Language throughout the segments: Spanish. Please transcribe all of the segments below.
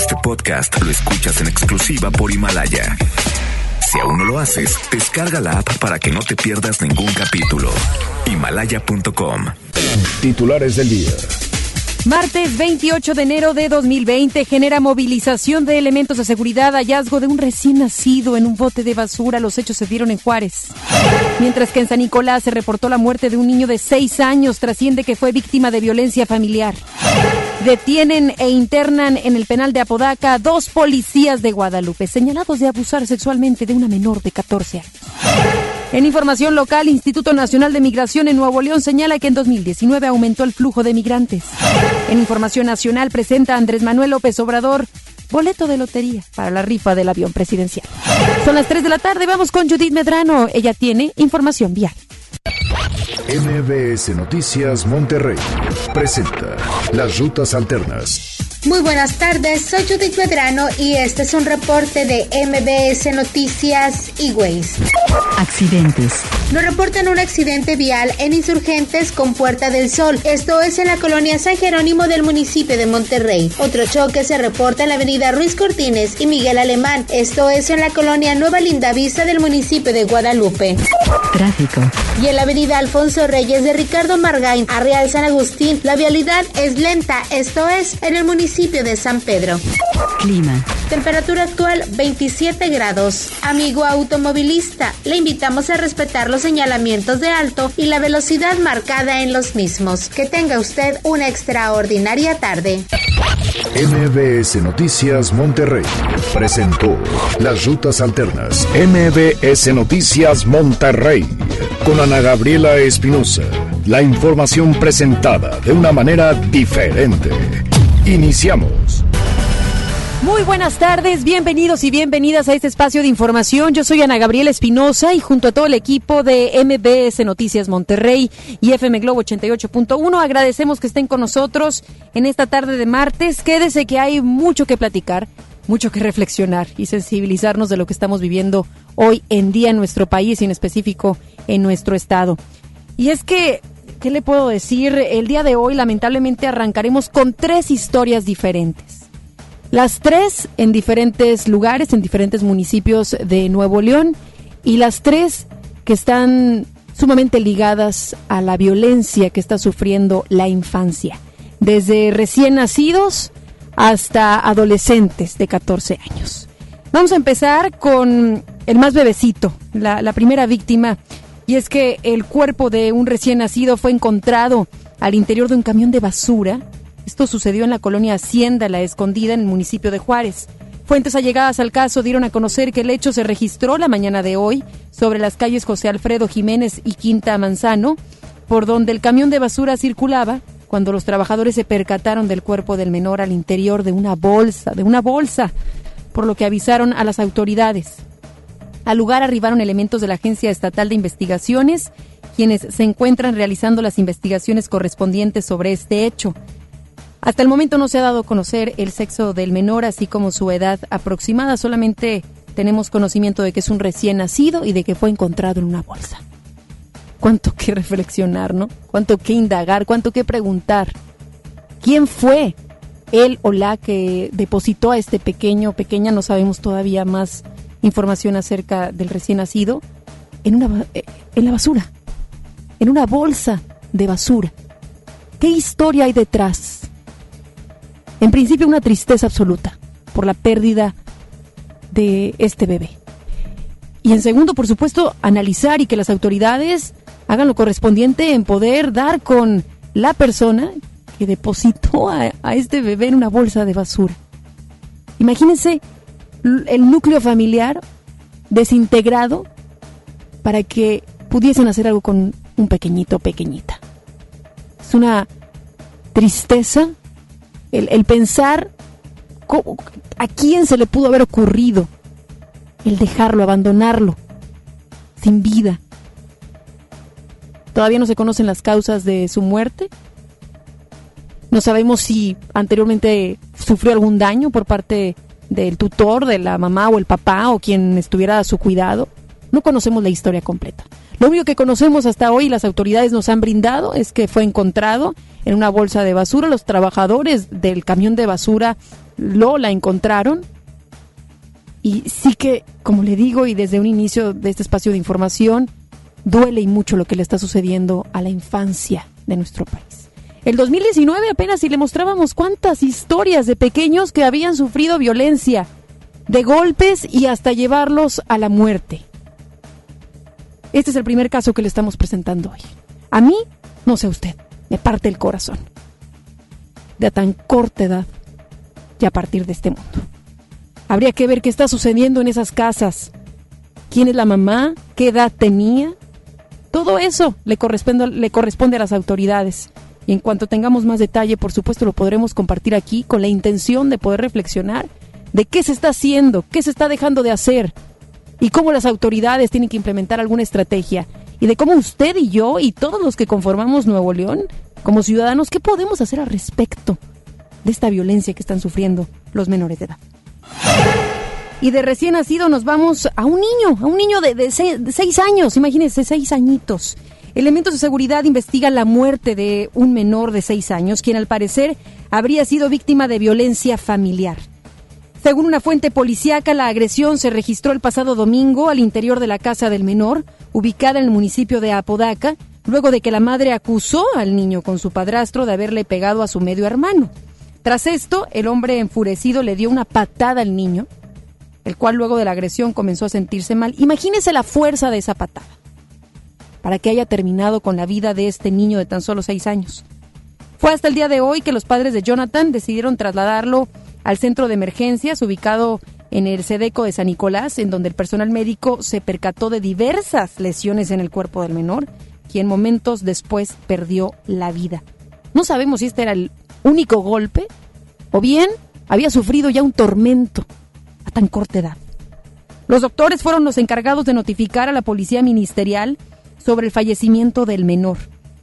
Este podcast lo escuchas en exclusiva por Himalaya. Si aún no lo haces, descarga la app para que no te pierdas ningún capítulo. Himalaya.com. Titulares del día. Martes 28 de enero de 2020 genera movilización de elementos de seguridad, hallazgo de un recién nacido en un bote de basura. Los hechos se dieron en Juárez. Mientras que en San Nicolás se reportó la muerte de un niño de 6 años, trasciende que fue víctima de violencia familiar. Detienen e internan en el penal de Apodaca dos policías de Guadalupe señalados de abusar sexualmente de una menor de 14 años. En información local, Instituto Nacional de Migración en Nuevo León señala que en 2019 aumentó el flujo de migrantes. En información nacional presenta Andrés Manuel López Obrador boleto de lotería para la rifa del avión presidencial. Son las 3 de la tarde, vamos con Judith Medrano. Ella tiene información vial. MBS Noticias Monterrey presenta Las Rutas Alternas. Muy buenas tardes, soy Judith Medrano y este es un reporte de MBS Noticias y Waze. Accidentes. Nos reportan un accidente vial en Insurgentes con Puerta del Sol. Esto es en la colonia San Jerónimo del municipio de Monterrey. Otro choque se reporta en la avenida Ruiz Cortines y Miguel Alemán. Esto es en la colonia Nueva Lindavista del municipio de Guadalupe. Tráfico. Y en la avenida Alfonso Reyes de Ricardo Margain a Real San Agustín, la vialidad es lenta. Esto es en el municipio de San Pedro. Clima. Temperatura actual 27 grados. Amigo automovilista, le invitamos a respetar los señalamientos de alto y la velocidad marcada en los mismos. Que tenga usted una extraordinaria tarde. MBS Noticias Monterrey presentó Las Rutas Alternas. MBS Noticias Monterrey con Ana Gabriela Espinosa. La información presentada de una manera diferente. Iniciamos. Muy buenas tardes, bienvenidos y bienvenidas a este espacio de información. Yo soy Ana Gabriela Espinosa y junto a todo el equipo de MBS Noticias Monterrey y FM Globo 88.1 agradecemos que estén con nosotros en esta tarde de martes. Quédese que hay mucho que platicar, mucho que reflexionar y sensibilizarnos de lo que estamos viviendo hoy en día en nuestro país y en específico en nuestro estado. Y es que ¿qué le puedo decir? El día de hoy lamentablemente arrancaremos con tres historias diferentes. Las tres en diferentes lugares, en diferentes municipios de Nuevo León y las tres que están sumamente ligadas a la violencia que está sufriendo la infancia, desde recién nacidos hasta adolescentes de 14 años. Vamos a empezar con el más bebecito, la, la primera víctima y es que el cuerpo de un recién nacido fue encontrado al interior de un camión de basura. Esto sucedió en la colonia Hacienda La Escondida, en el municipio de Juárez. Fuentes allegadas al caso dieron a conocer que el hecho se registró la mañana de hoy sobre las calles José Alfredo Jiménez y Quinta Manzano, por donde el camión de basura circulaba cuando los trabajadores se percataron del cuerpo del menor al interior de una bolsa, de una bolsa, por lo que avisaron a las autoridades. Al lugar arribaron elementos de la Agencia Estatal de Investigaciones, quienes se encuentran realizando las investigaciones correspondientes sobre este hecho. Hasta el momento no se ha dado a conocer el sexo del menor, así como su edad aproximada. Solamente tenemos conocimiento de que es un recién nacido y de que fue encontrado en una bolsa. Cuánto que reflexionar, ¿no? Cuánto que indagar, cuánto que preguntar. ¿Quién fue él o la que depositó a este pequeño, pequeña, no sabemos todavía más información acerca del recién nacido en, una, eh, en la basura, en una bolsa de basura. ¿Qué historia hay detrás? En principio una tristeza absoluta por la pérdida de este bebé. Y en segundo, por supuesto, analizar y que las autoridades hagan lo correspondiente en poder dar con la persona que depositó a, a este bebé en una bolsa de basura. Imagínense el núcleo familiar desintegrado para que pudiesen hacer algo con un pequeñito pequeñita. Es una tristeza el, el pensar a quién se le pudo haber ocurrido el dejarlo, abandonarlo, sin vida. Todavía no se conocen las causas de su muerte. No sabemos si anteriormente sufrió algún daño por parte del tutor, de la mamá o el papá o quien estuviera a su cuidado. No conocemos la historia completa. Lo único que conocemos hasta hoy, las autoridades nos han brindado, es que fue encontrado en una bolsa de basura. Los trabajadores del camión de basura lo la encontraron. Y sí que, como le digo, y desde un inicio de este espacio de información, duele y mucho lo que le está sucediendo a la infancia de nuestro país. El 2019 apenas si le mostrábamos cuántas historias de pequeños que habían sufrido violencia, de golpes y hasta llevarlos a la muerte. Este es el primer caso que le estamos presentando hoy. A mí, no sé usted, me parte el corazón. De a tan corta edad y a partir de este mundo. Habría que ver qué está sucediendo en esas casas. ¿Quién es la mamá? ¿Qué edad tenía? Todo eso le corresponde, le corresponde a las autoridades. Y en cuanto tengamos más detalle, por supuesto, lo podremos compartir aquí con la intención de poder reflexionar de qué se está haciendo, qué se está dejando de hacer y cómo las autoridades tienen que implementar alguna estrategia y de cómo usted y yo y todos los que conformamos Nuevo León, como ciudadanos, qué podemos hacer al respecto de esta violencia que están sufriendo los menores de edad. Y de recién nacido nos vamos a un niño, a un niño de, seis, años, imagínense, seis añitos. Elementos de seguridad investigan la muerte de un menor de seis años, quien al parecer habría sido víctima de violencia familiar. Según una fuente policíaca, la agresión se registró el pasado domingo al interior de la casa del menor, ubicada en el municipio de Apodaca, luego de que la madre acusó al niño con su padrastro de haberle pegado a su medio hermano. Tras esto, el hombre enfurecido le dio una patada al niño, el cual luego de la agresión comenzó a sentirse mal. Imagínese la fuerza de esa patada para que haya terminado con la vida de este niño de tan solo seis años. Fue hasta el día de hoy que los padres de Jonathan decidieron trasladarlo al centro de emergencias ubicado en el Sedeco de San Nicolás, en donde el personal médico se percató de diversas lesiones en el cuerpo del menor, quien momentos después perdió la vida. No sabemos si este era el único golpe o bien había sufrido ya un tormento a tan corta edad. Los doctores fueron los encargados de notificar a la policía ministerial sobre el fallecimiento del menor,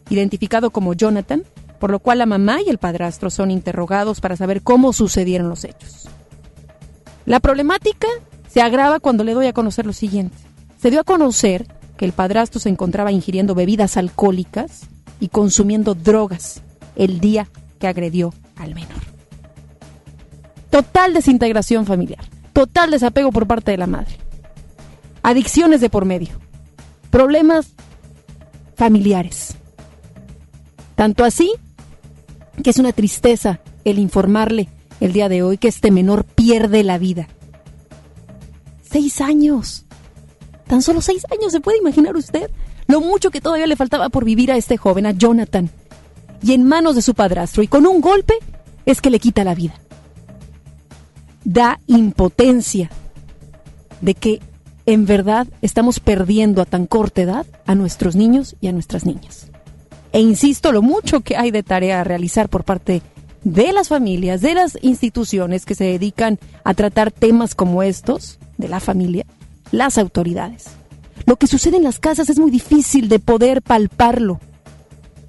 identificado como Jonathan, por lo cual la mamá y el padrastro son interrogados para saber cómo sucedieron los hechos. La problemática se agrava cuando le doy a conocer lo siguiente. Se dio a conocer que el padrastro se encontraba ingiriendo bebidas alcohólicas y consumiendo drogas el día que agredió al menor. Total desintegración familiar total desapego por parte de la madre. Adicciones de por medio. Problemas familiares. Tanto así que es una tristeza el informarle el día de hoy que este menor pierde la vida. Seis años. Tan solo seis años, ¿se puede imaginar usted? Lo mucho que todavía le faltaba por vivir a este joven, a Jonathan. Y en manos de su padrastro, y con un golpe, es que le quita la vida da impotencia de que en verdad estamos perdiendo a tan corta edad a nuestros niños y a nuestras niñas. E insisto lo mucho que hay de tarea a realizar por parte de las familias, de las instituciones que se dedican a tratar temas como estos, de la familia, las autoridades. Lo que sucede en las casas es muy difícil de poder palparlo.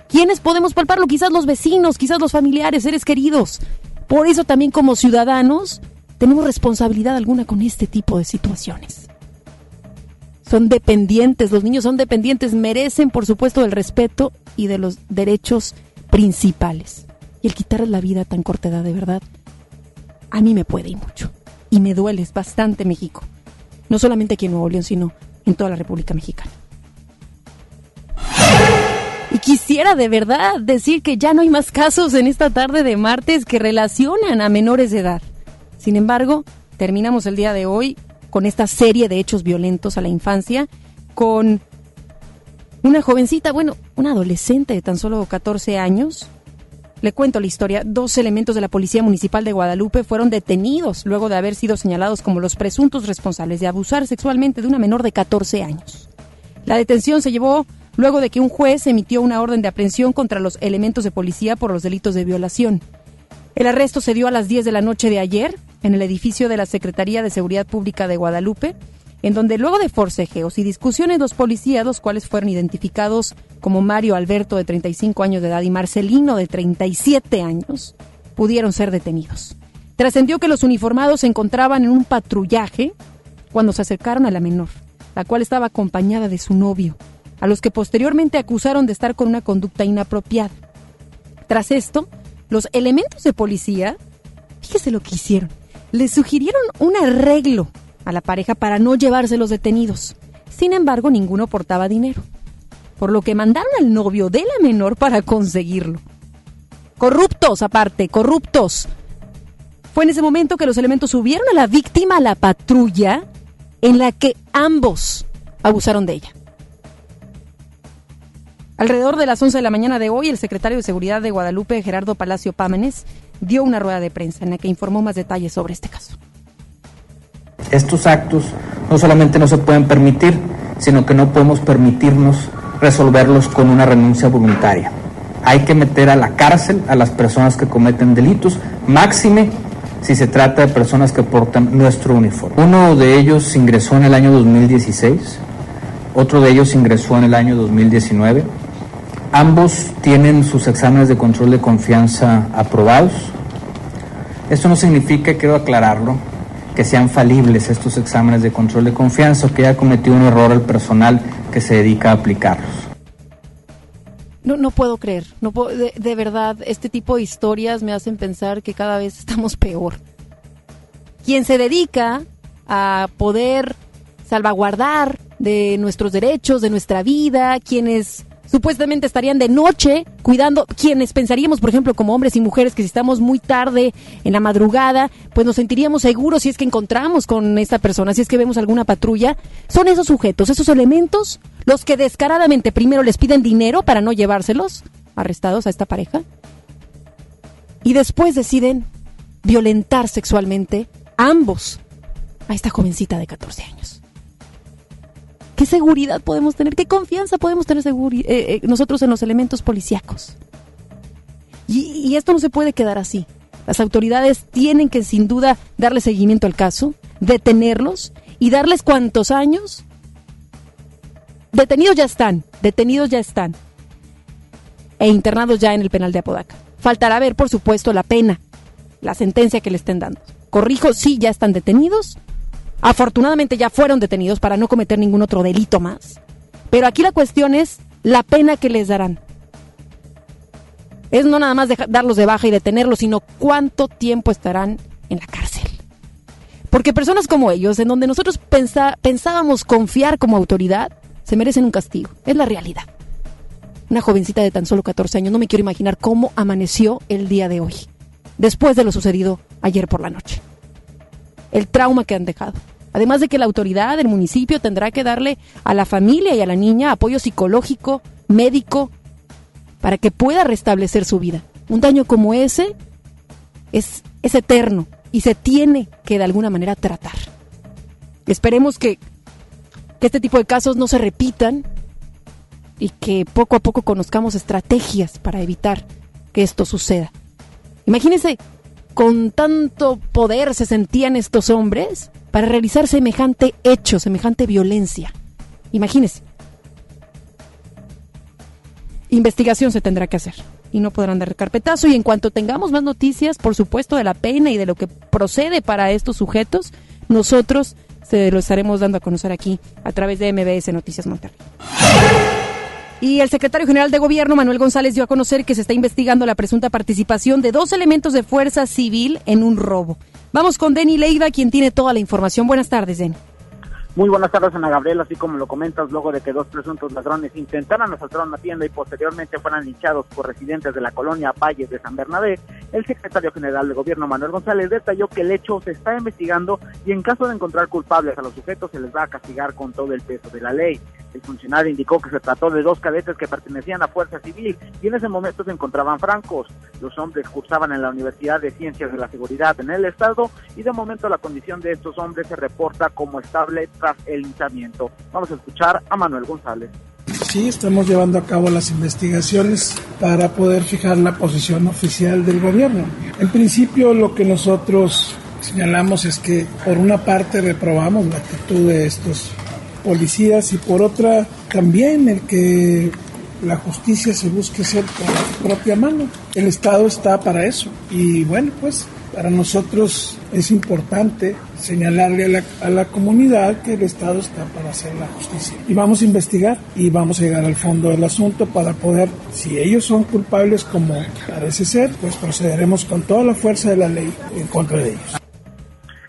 ¿Quiénes podemos palparlo? Quizás los vecinos, quizás los familiares, seres queridos. Por eso también como ciudadanos tenemos responsabilidad alguna con este tipo de situaciones. Son dependientes, los niños son dependientes, merecen por supuesto el respeto y de los derechos principales. Y el quitarles la vida a tan corta edad, de verdad, a mí me puede y mucho. Y me duele bastante México. No solamente aquí en Nuevo León, sino en toda la República Mexicana. Y quisiera de verdad decir que ya no hay más casos en esta tarde de martes que relacionan a menores de edad. Sin embargo, terminamos el día de hoy con esta serie de hechos violentos a la infancia, con una jovencita, bueno, una adolescente de tan solo 14 años. Le cuento la historia. Dos elementos de la Policía Municipal de Guadalupe fueron detenidos luego de haber sido señalados como los presuntos responsables de abusar sexualmente de una menor de 14 años. La detención se llevó luego de que un juez emitió una orden de aprehensión contra los elementos de policía por los delitos de violación. El arresto se dio a las 10 de la noche de ayer en el edificio de la Secretaría de Seguridad Pública de Guadalupe, en donde luego de forcejeos y discusiones los policías, los cuales fueron identificados como Mario Alberto de 35 años de edad y Marcelino de 37 años, pudieron ser detenidos. Trascendió que los uniformados se encontraban en un patrullaje cuando se acercaron a la menor, la cual estaba acompañada de su novio, a los que posteriormente acusaron de estar con una conducta inapropiada. Tras esto, los elementos de policía, fíjese lo que hicieron, le sugirieron un arreglo a la pareja para no llevarse los detenidos. Sin embargo, ninguno portaba dinero, por lo que mandaron al novio de la menor para conseguirlo. Corruptos, aparte, corruptos. Fue en ese momento que los elementos subieron a la víctima a la patrulla en la que ambos abusaron de ella. Alrededor de las 11 de la mañana de hoy, el secretario de Seguridad de Guadalupe, Gerardo Palacio Pámenes, dio una rueda de prensa en la que informó más detalles sobre este caso. Estos actos no solamente no se pueden permitir, sino que no podemos permitirnos resolverlos con una renuncia voluntaria. Hay que meter a la cárcel a las personas que cometen delitos, máxime si se trata de personas que portan nuestro uniforme. Uno de ellos ingresó en el año 2016, otro de ellos ingresó en el año 2019. Ambos tienen sus exámenes de control de confianza aprobados. Esto no significa, quiero aclararlo, que sean falibles estos exámenes de control de confianza o que haya cometido un error el personal que se dedica a aplicarlos. No, no puedo creer, no de verdad, este tipo de historias me hacen pensar que cada vez estamos peor. Quien se dedica a poder salvaguardar de nuestros derechos, de nuestra vida, quienes supuestamente estarían de noche cuidando, quienes pensaríamos, por ejemplo, como hombres y mujeres, que si estamos muy tarde en la madrugada, pues nos sentiríamos seguros si es que encontramos con esta persona, si es que vemos alguna patrulla, son esos sujetos, esos elementos, los que descaradamente primero les piden dinero para no llevárselos arrestados a esta pareja y después deciden violentar sexualmente a ambos a esta jovencita de 14 años. ¿Qué seguridad podemos tener? ¿Qué confianza podemos tener eh, eh, nosotros en los elementos policíacos? Y, y esto no se puede quedar así. Las autoridades tienen que sin duda darle seguimiento al caso, detenerlos y darles cuantos años. Detenidos ya están, detenidos ya están. E internados ya en el penal de Apodaca. Faltará ver, por supuesto, la pena, la sentencia que le estén dando. Corrijo, sí, ya están detenidos. Afortunadamente ya fueron detenidos para no cometer ningún otro delito más. Pero aquí la cuestión es la pena que les darán. Es no nada más darlos de baja y detenerlos, sino cuánto tiempo estarán en la cárcel. Porque personas como ellos, en donde nosotros pensábamos confiar como autoridad, se merecen un castigo. Es la realidad. Una jovencita de tan solo 14 años, no me quiero imaginar cómo amaneció el día de hoy, después de lo sucedido ayer por la noche. El trauma que han dejado. Además de que la autoridad del municipio tendrá que darle a la familia y a la niña apoyo psicológico, médico, para que pueda restablecer su vida. Un daño como ese es, es eterno y se tiene que de alguna manera tratar. Esperemos que este tipo de casos no se repitan y que poco a poco conozcamos estrategias para evitar que esto suceda. Imagínense, con tanto poder se sentían estos hombres para realizar semejante hecho, semejante violencia. Imagínense. Investigación se tendrá que hacer y no podrán dar carpetazo y en cuanto tengamos más noticias, por supuesto, de la pena y de lo que procede para estos sujetos, nosotros se lo estaremos dando a conocer aquí a través de MBS Noticias Monterrey. Y el secretario general de Gobierno, Manuel González, dio a conocer que se está investigando la presunta participación de dos elementos de fuerza civil en un robo. Vamos con Denny Leiva, quien tiene toda la información. Buenas tardes, Den. Muy buenas tardes, Ana Gabriela. Así como lo comentas, luego de que dos presuntos ladrones intentaran asaltar una tienda y posteriormente fueran linchados por residentes de la colonia Valle de San Bernabé, el secretario general de Gobierno, Manuel González, detalló que el hecho se está investigando y en caso de encontrar culpables a los sujetos se les va a castigar con todo el peso de la ley. El funcionario indicó que se trató de dos cadetes que pertenecían a Fuerza Civil y en ese momento se encontraban francos. Los hombres cursaban en la Universidad de Ciencias de la Seguridad en el Estado y de momento la condición de estos hombres se reporta como estable tras el linchamiento. Vamos a escuchar a Manuel González. Sí, estamos llevando a cabo las investigaciones para poder fijar la posición oficial del gobierno. En principio lo que nosotros señalamos es que por una parte reprobamos la actitud de estos policías y por otra también el que la justicia se busque hacer por su propia mano. El Estado está para eso y bueno, pues Para nosotros es importante señalarle a la, a la, comunidad que el Estado está para hacer la justicia. Y vamos a investigar y vamos a llegar al fondo del asunto para poder, si ellos son culpables como parece ser, pues procederemos con toda la fuerza de la ley en contra de ellos.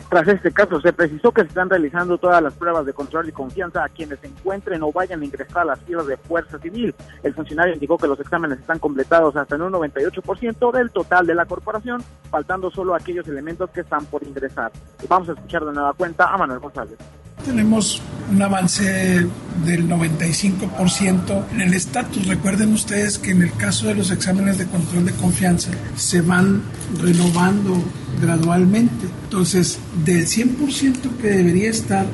Tras este caso, se precisó que se están realizando todas las pruebas de control y confianza a quienes se encuentren o vayan a ingresar a las filas de Fuerza Civil. El funcionario indicó que los exámenes están completados hasta en un 98% del total de la corporación, faltando solo aquellos elementos que están por ingresar. Vamos a escuchar de nueva cuenta a Manuel González. Tenemos un avance del 95% en el estatus. Recuerden ustedes que en el caso de los exámenes de control de confianza se van renovando gradualmente. Entonces, del 100% que debería estar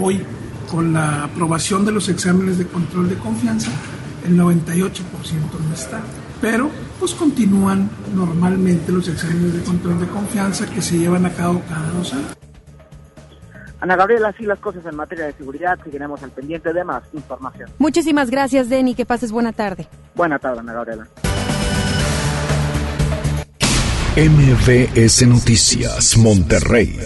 hoy con la aprobación de los exámenes de control de confianza, el 98% no está. Pero pues continúan normalmente los exámenes de control de confianza que se llevan a cabo cada dos años. Ana Gabriela, así las cosas en materia de seguridad, seguiremos al pendiente de más información. Muchísimas gracias, Denny, que pases buena tarde. Buena tarde, Ana Gabriela. MBS Noticias, Monterrey.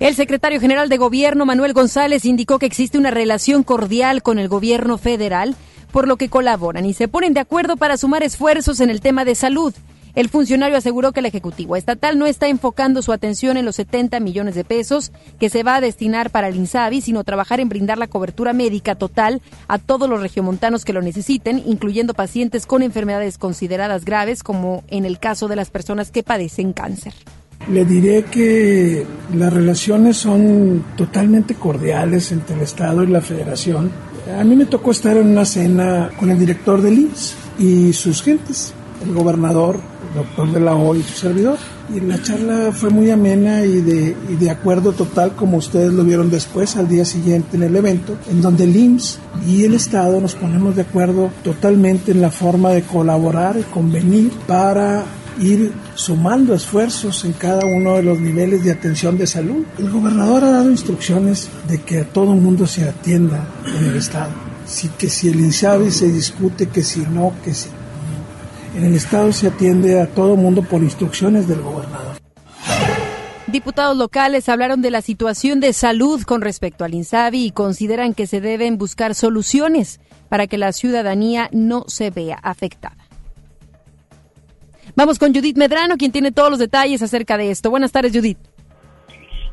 El secretario general de Gobierno, Manuel González, indicó que existe una relación cordial con el gobierno federal, por lo que colaboran y se ponen de acuerdo para sumar esfuerzos en el tema de salud. El funcionario aseguró que el Ejecutivo Estatal no está enfocando su atención en los 70 millones de pesos que se va a destinar para el INSABI, sino trabajar en brindar la cobertura médica total a todos los regiomontanos que lo necesiten, incluyendo pacientes con enfermedades consideradas graves, como en el caso de las personas que padecen cáncer. Le diré que las relaciones son totalmente cordiales entre el Estado y la Federación. A mí me tocó estar en una cena con el director del IMSS y sus gentes, el gobernador, doctor de la O y su servidor. Y la charla fue muy amena y de, y de acuerdo total, como ustedes lo vieron después, al día siguiente en el evento, en donde el IMSS y el Estado nos ponemos de acuerdo totalmente en la forma de colaborar y convenir para ir sumando esfuerzos en cada uno de los niveles de atención de salud. El gobernador ha dado instrucciones de que a todo el mundo se atienda en el Estado. Sí, que si el INSABI se discute, que si no, que si en el Estado se atiende a todo mundo por instrucciones del gobernador. Diputados locales hablaron de la situación de salud con respecto al INSABI y consideran que se deben buscar soluciones para que la ciudadanía no se vea afectada. Vamos con Judith Medrano, quien tiene todos los detalles acerca de esto. Buenas tardes, Judith.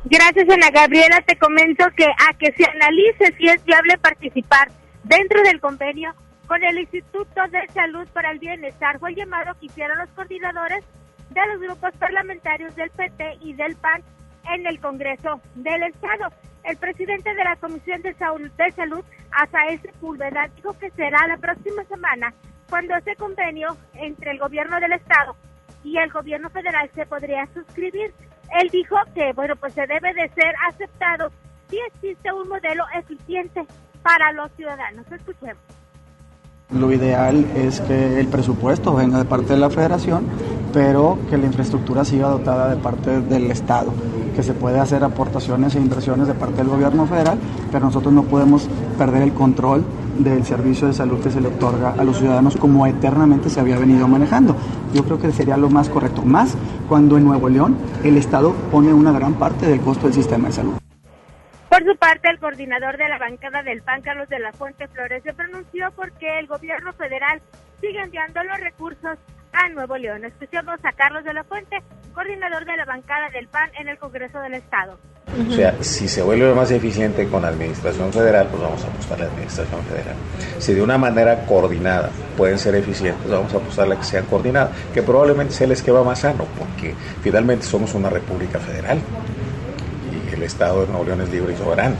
Gracias, Ana Gabriela. Te comento que a que se analice si es viable participar dentro del convenio con el Instituto de Salud para el Bienestar fue el llamado que hicieron los coordinadores de los grupos parlamentarios del PT y del PAN en el Congreso del Estado. El presidente de la Comisión de Salud, de Salud Asael Sepúlveda, dijo que será la próxima semana cuando ese convenio entre el gobierno del Estado y el gobierno federal se podría suscribir. Él dijo que, bueno, pues se debe de ser aceptado si existe un modelo eficiente para los ciudadanos. Escuchemos. Lo ideal es que el presupuesto venga de parte de la federación, pero que la infraestructura siga dotada de parte del Estado, que se puede hacer aportaciones e inversiones de parte del gobierno federal, pero nosotros no podemos perder el control del servicio de salud que se le otorga a los ciudadanos como eternamente se había venido manejando. Yo creo que sería lo más correcto, más cuando en Nuevo León el Estado pone una gran parte del costo del sistema de salud. Por su parte, el coordinador de la bancada del PAN, Carlos de la Fuente Flores, se pronunció porque el gobierno federal sigue enviando los recursos a Nuevo León. Escuchemos a Carlos de la Fuente, coordinador de la bancada del PAN en el Congreso del Estado. O sea, si se vuelve más eficiente con la administración federal, pues vamos a apostar a la administración federal. Si de una manera coordinada pueden ser eficientes, vamos a apostar a que sean coordinadas, que probablemente sea el esquema más sano, porque finalmente somos una república federal el Estado de Nuevo León es libre y soberano.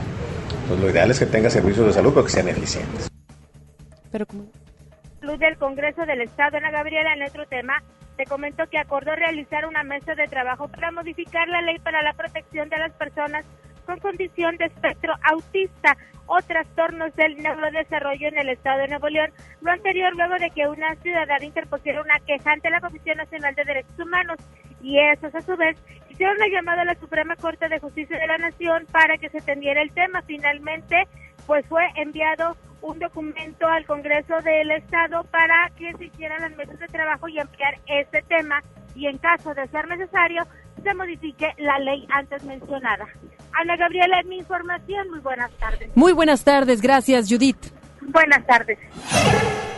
Entonces, lo ideal es que tenga servicios de salud, pero que sean eficientes. Pero como Salud del Congreso del Estado, Ana Gabriela, en otro tema, te comento que acordó realizar una mesa de trabajo para modificar la ley para la protección de las personas con condición de espectro autista o trastornos del neurodesarrollo en el Estado de Nuevo León. Lo anterior luego de que una ciudadana interpusiera una queja ante la Comisión Nacional de Derechos Humanos y esos a su vez una llamada a la Suprema Corte de Justicia de la Nación para que se atendiera el tema. Finalmente, pues fue enviado un documento al Congreso del Estado para que se hicieran las mesas de trabajo y ampliar este tema y en caso de ser necesario se modifique la ley antes mencionada. Ana Gabriela, mi información. Muy buenas tardes. Muy buenas tardes. Gracias, Judith. Buenas tardes.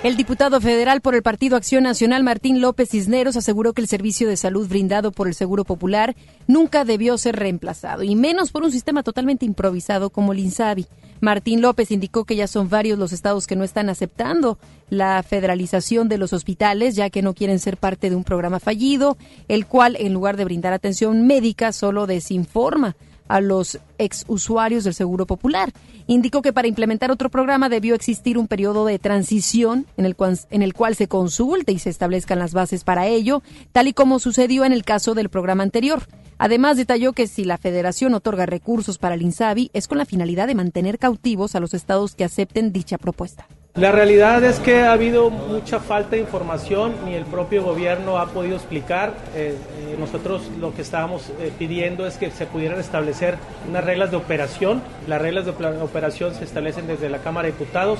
El diputado federal por el Partido Acción Nacional, Martín López Cisneros, aseguró que el servicio de salud brindado por el Seguro Popular nunca debió ser reemplazado, y menos por un sistema totalmente improvisado como el INSABI. Martín López indicó que ya son varios los estados que no están aceptando la federalización de los hospitales, ya que no quieren ser parte de un programa fallido, el cual, en lugar de brindar atención médica, solo desinforma a los exusuarios del Seguro Popular. Indicó que para implementar otro programa debió existir un periodo de transición en el, cual, en el cual se consulte y se establezcan las bases para ello, tal y como sucedió en el caso del programa anterior. Además, detalló que si la federación otorga recursos para el INSABI es con la finalidad de mantener cautivos a los estados que acepten dicha propuesta. La realidad es que ha habido mucha falta de información, ni el propio gobierno ha podido explicar. Eh, eh, nosotros lo que estábamos eh, pidiendo es que se pudieran establecer unas reglas de operación. Las reglas de operación se establecen desde la Cámara de Diputados.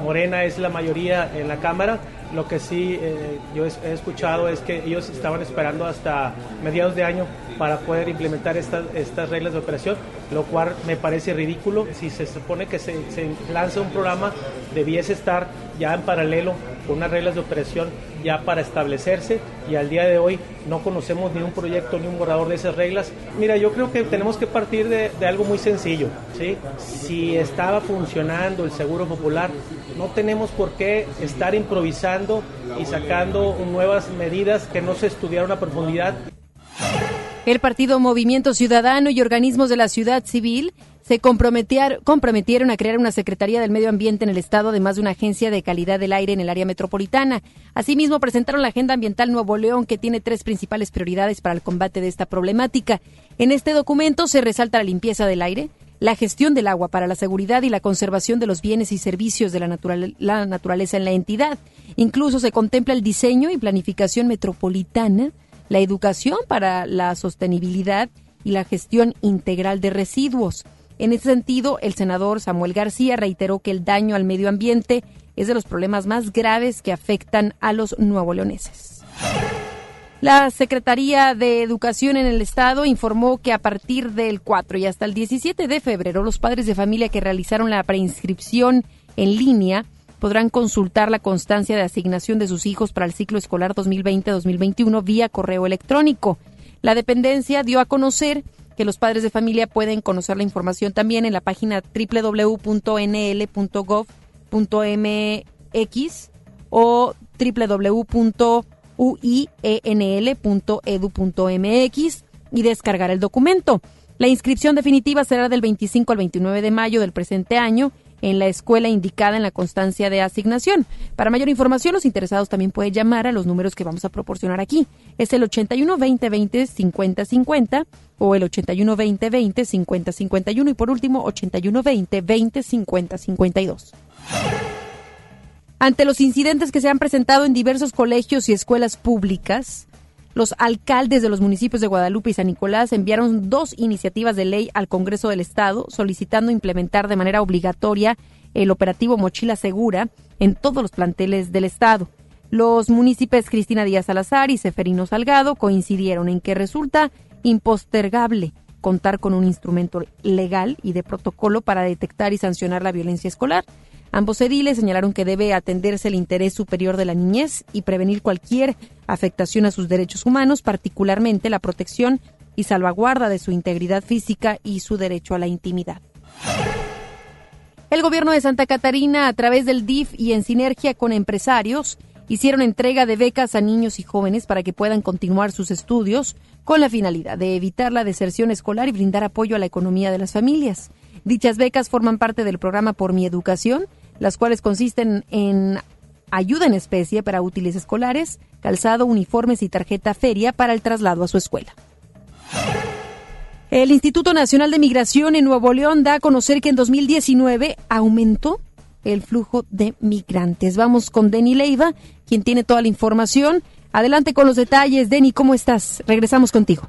Morena es la mayoría en la Cámara. Lo que sí yo he escuchado es que ellos estaban esperando hasta mediados de año para poder implementar estas, reglas de operación, lo cual me parece ridículo. Si se supone que se, se lanza un programa, debiese estar ya en paralelo con unas reglas de operación ya para establecerse y al día de hoy no conocemos ni un proyecto ni un borrador de esas reglas. Mira, yo creo que tenemos que partir de, de algo muy sencillo. ¿sí? Si estaba funcionando el Seguro Popular, no tenemos por qué estar improvisando y sacando nuevas medidas que no se estudiaron a profundidad. El partido Movimiento Ciudadano y organismos de la ciudad civil se comprometieron a crear una Secretaría del Medio Ambiente en el Estado, además de una agencia de calidad del aire en el área metropolitana. Asimismo, presentaron la Agenda Ambiental Nuevo León, que tiene tres principales prioridades para el combate de esta problemática. En este documento se resalta la limpieza del aire, la gestión del agua para la seguridad y la conservación de los bienes y servicios de la, la naturaleza en la entidad. Incluso se contempla el diseño y planificación metropolitana la educación para la sostenibilidad y la gestión integral de residuos. En ese sentido, el senador Samuel García reiteró que el daño al medio ambiente es de los problemas más graves que afectan a los nuevo leoneses. La Secretaría de Educación en el Estado informó que a partir del 4 y hasta el 17 de febrero, los padres de familia que realizaron la preinscripción en línea podrán consultar la constancia de asignación de sus hijos para el ciclo escolar 2020-2021 vía correo electrónico. La dependencia dio a conocer que los padres de familia pueden conocer la información también en la página www.nl.gov.mx o www.uienl.edu.mx y descargar el documento. La inscripción definitiva será del 25 al 29 de mayo del presente año en la escuela indicada en la constancia de asignación. Para mayor información, los interesados también pueden llamar a los números que vamos a proporcionar aquí. Es el 81 20 20 50 50 o el 81 20 20 50 51 y por último 81 20 20 50 52. Ante los incidentes que se han presentado en diversos colegios y escuelas públicas, los alcaldes de los municipios de Guadalupe y San Nicolás enviaron dos iniciativas de ley al Congreso del Estado solicitando implementar de manera obligatoria el operativo Mochila Segura en todos los planteles del Estado. Los municipios Cristina Díaz Salazar y Seferino Salgado coincidieron en que resulta impostergable contar con un instrumento legal y de protocolo para detectar y sancionar la violencia escolar Ambos ediles señalaron que debe atenderse el interés superior de la niñez y prevenir cualquier afectación a sus derechos humanos, particularmente la protección y salvaguarda de su integridad física y su derecho a la intimidad. El gobierno de Santa Catarina, a través del DIF y en sinergia con empresarios, hicieron entrega de becas a niños y jóvenes para que puedan continuar sus estudios con la finalidad de evitar la deserción escolar y brindar apoyo a la economía de las familias. Dichas becas forman parte del programa Por mi Educación, las cuales consisten en ayuda en especie para útiles escolares, calzado, uniformes y tarjeta feria para el traslado a su escuela. El Instituto Nacional de Migración en Nuevo León da a conocer que en 2019 aumentó el flujo de migrantes. Vamos con Denny Leiva, quien tiene toda la información. Adelante con los detalles. Denny, ¿cómo estás? Regresamos contigo.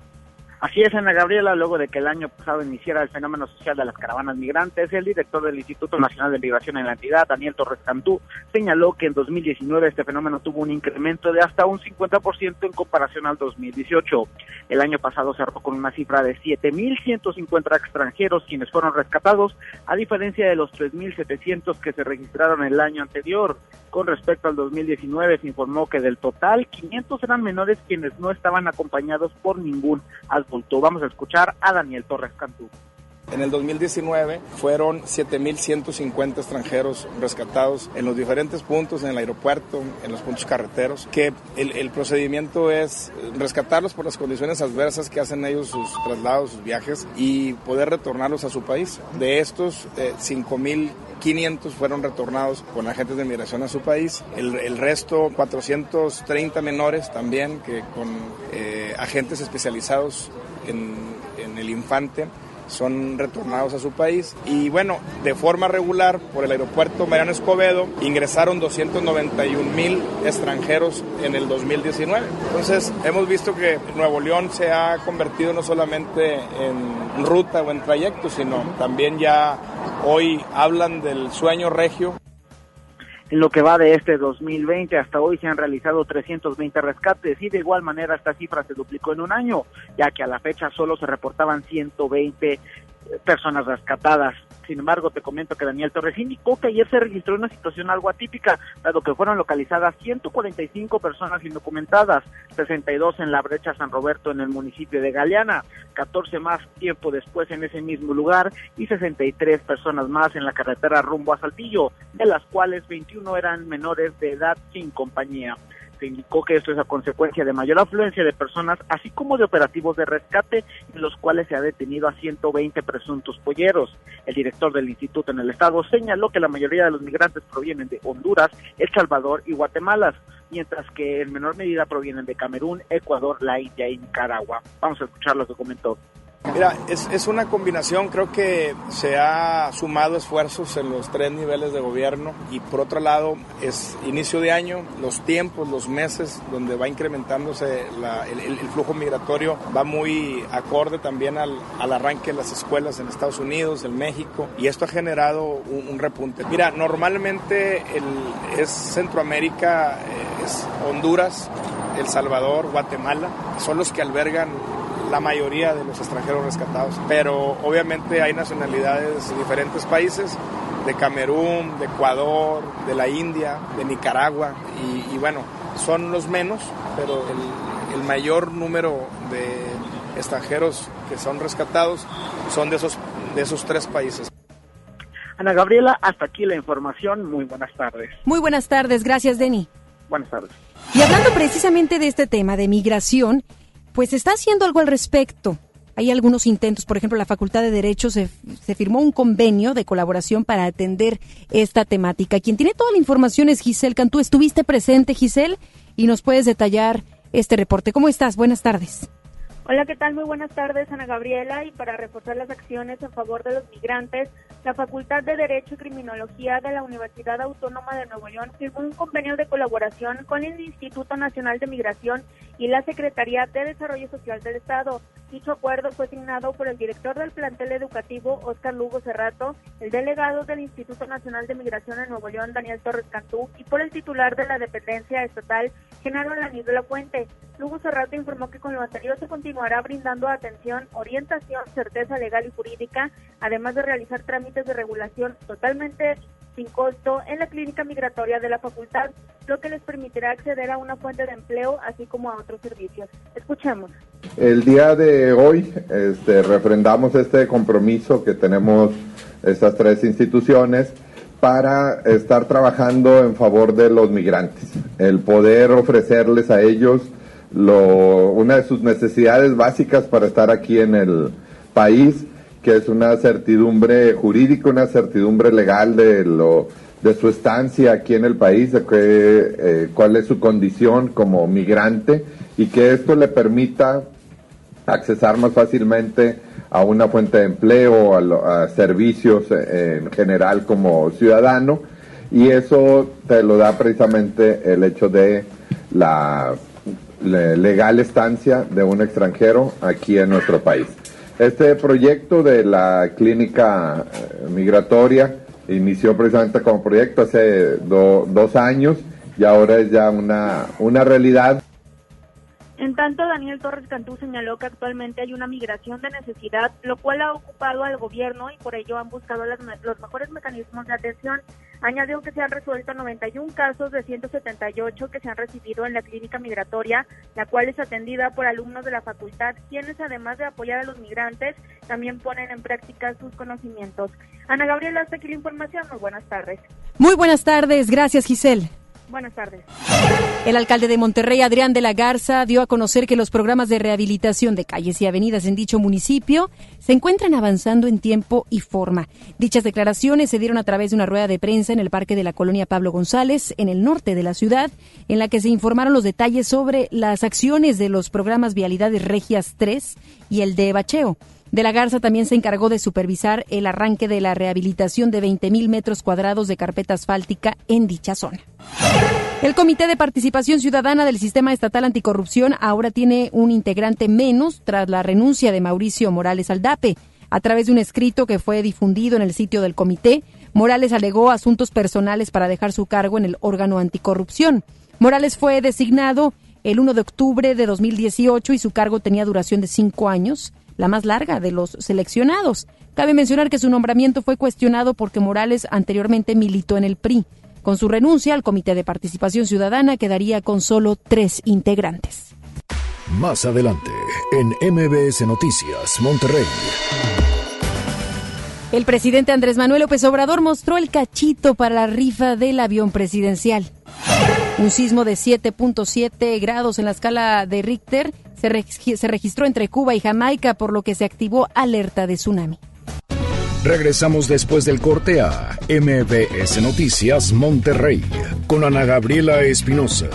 Así es, Ana Gabriela, luego de que el año pasado iniciara el fenómeno social de las caravanas migrantes, el director del Instituto Nacional de Migración en la entidad, Daniel Torres Cantú, señaló que en 2019 este fenómeno tuvo un incremento de hasta un 50% en comparación al 2018. El año pasado cerró con una cifra de 7.150 extranjeros quienes fueron rescatados, a diferencia de los 3.700 que se registraron el año anterior. Con respecto al 2019, se informó que del total, 500 eran menores quienes no estaban acompañados por ningún adulto. Vamos a escuchar a Daniel Torres Cantú. En el 2019 fueron 7.150 extranjeros rescatados en los diferentes puntos, en el aeropuerto, en los puntos carreteros, que el, procedimiento es rescatarlos por las condiciones adversas que hacen ellos sus traslados, sus viajes y poder retornarlos a su país. De estos, eh, 5.000 500 fueron retornados con agentes de migración a su país. El, el resto, 430 menores también, que con eh, agentes especializados en, en el infante son retornados a su país. Y bueno, de forma regular, por el aeropuerto Mariano Escobedo, ingresaron 291 mil extranjeros en el 2019. Entonces, hemos visto que Nuevo León se ha convertido no solamente en ruta o en trayecto, sino también ya hoy hablan del sueño regio. En lo que va de este 2020 hasta hoy se han realizado 320 rescates y de igual manera esta cifra se duplicó en un año, ya que a la fecha solo se reportaban 120 personas rescatadas. Sin embargo, te comento que Daniel Torres indicó que ayer se registró una situación algo atípica, dado que fueron localizadas 145 personas indocumentadas, 62 en la brecha San Roberto en el municipio de Galeana, 14 más tiempo después en ese mismo lugar y 63 personas más en la carretera rumbo a Saltillo, de las cuales 21 eran menores de edad sin compañía. Se indicó que esto es a consecuencia de mayor afluencia de personas, así como de operativos de rescate, en los cuales se ha detenido a 120 presuntos polleros. El director del instituto en el estado señaló que la mayoría de los migrantes provienen de Honduras, El Salvador y Guatemala, mientras que en menor medida provienen de Camerún, Ecuador, la India y Nicaragua. Vamos a escuchar lo que comentó. Mira, es, es, una combinación, creo que se ha sumado esfuerzos en los tres niveles de gobierno y por otro lado es inicio de año, los tiempos, los meses donde va incrementándose el, flujo migratorio va muy acorde también al, al, arranque de las escuelas en Estados Unidos, en México y esto ha generado un, un repunte. Mira, normalmente el, es Centroamérica, es Honduras, El Salvador, Guatemala, son los que albergan la mayoría de los extranjeros rescatados. Pero obviamente hay nacionalidades de diferentes países, de Camerún, de Ecuador, de la India, de Nicaragua, y, y bueno, son los menos, pero el, el, mayor número de extranjeros que son rescatados son de esos, de esos tres países. Ana Gabriela, hasta aquí la información. Muy buenas tardes. Muy buenas tardes. Gracias, Denny. Buenas tardes. Y hablando precisamente de este tema de migración, pues está haciendo algo al respecto. Hay algunos intentos, por ejemplo, la Facultad de Derecho se, se, firmó un convenio de colaboración para atender esta temática. Quien tiene toda la información es Giselle Cantú. Estuviste presente, Giselle, y nos puedes detallar este reporte. ¿Cómo estás? Buenas tardes. Hola, ¿qué tal? Muy buenas tardes, Ana Gabriela. Y para reforzar las acciones en favor de los migrantes, la Facultad de Derecho y Criminología de la Universidad Autónoma de Nuevo León firmó un convenio de colaboración con el Instituto Nacional de Migración y la Secretaría de Desarrollo Social del Estado. Dicho acuerdo fue asignado por el director del plantel educativo, Oscar Lugo Cerrato, el delegado del Instituto Nacional de Migración en Nuevo León, Daniel Torres Cantú, y por el titular de la dependencia estatal, Genaro Lanís de la Fuente. Lugo Cerrato informó que con lo anterior se continuará brindando atención, orientación, certeza legal y jurídica, además de realizar trámites de regulación totalmente sin costo en la clínica migratoria de la facultad, lo que les permitirá acceder a una fuente de empleo, así como a Escuchemos. El día de hoy este, refrendamos este compromiso que tenemos estas tres instituciones para estar trabajando en favor de los migrantes, el poder ofrecerles a ellos lo, una de sus necesidades básicas para estar aquí en el país, que es una certidumbre jurídica, una certidumbre legal de lo de su estancia aquí en el país, de que, eh, cuál es su condición como migrante y que esto le permita accesar más fácilmente a una fuente de empleo, a, lo, a servicios en general como ciudadano y eso te lo da precisamente el hecho de la legal estancia de un extranjero aquí en nuestro país. Este proyecto de la clínica eh, migratoria inició precisamente como proyecto hace dos años y ahora es ya una, una realidad. En tanto, Daniel Torres Cantú señaló que actualmente hay una migración de necesidad, lo cual ha ocupado al gobierno y por ello han buscado los mejores mecanismos de atención. Añadió que se han resuelto 91 casos de 178 que se han recibido en la clínica migratoria, la cual es atendida por alumnos de la facultad, quienes además de apoyar a los migrantes, también ponen en práctica sus conocimientos. Ana Gabriela, hasta aquí la información. Muy buenas tardes. Muy buenas tardes. Gracias, Giselle. Buenas tardes. El alcalde de Monterrey, Adrián de la Garza, dio a conocer que los programas de rehabilitación de calles y avenidas en dicho municipio se encuentran avanzando en tiempo y forma. Dichas declaraciones se dieron a través de una rueda de prensa en el Parque de la Colonia Pablo González, en el norte de la ciudad, en la que se informaron los detalles sobre las acciones de los programas Vialidades Regias 3 y el de Bacheo. De la Garza también se encargó de supervisar el arranque de la rehabilitación de 20.000 metros cuadrados de carpeta asfáltica en dicha zona. El Comité de Participación Ciudadana del Sistema Estatal Anticorrupción ahora tiene un integrante menos tras la renuncia de Mauricio Morales Aldape. A través de un escrito que fue difundido en el sitio del comité, Morales alegó asuntos personales para dejar su cargo en el órgano anticorrupción. Morales fue designado el 1 de octubre de 2018 y su cargo tenía duración de cinco años la más larga de los seleccionados. Cabe mencionar que su nombramiento fue cuestionado porque Morales anteriormente militó en el PRI. Con su renuncia, el Comité de Participación Ciudadana quedaría con solo tres integrantes. Más adelante, en MBS Noticias, Monterrey. El presidente Andrés Manuel López Obrador mostró el cachito para la rifa del avión presidencial. Un sismo de 7.7 grados en la escala de Richter se, registró entre Cuba y Jamaica, por lo que se activó alerta de tsunami. Regresamos después del corte a MBS Noticias Monterrey con Ana Gabriela Espinosa.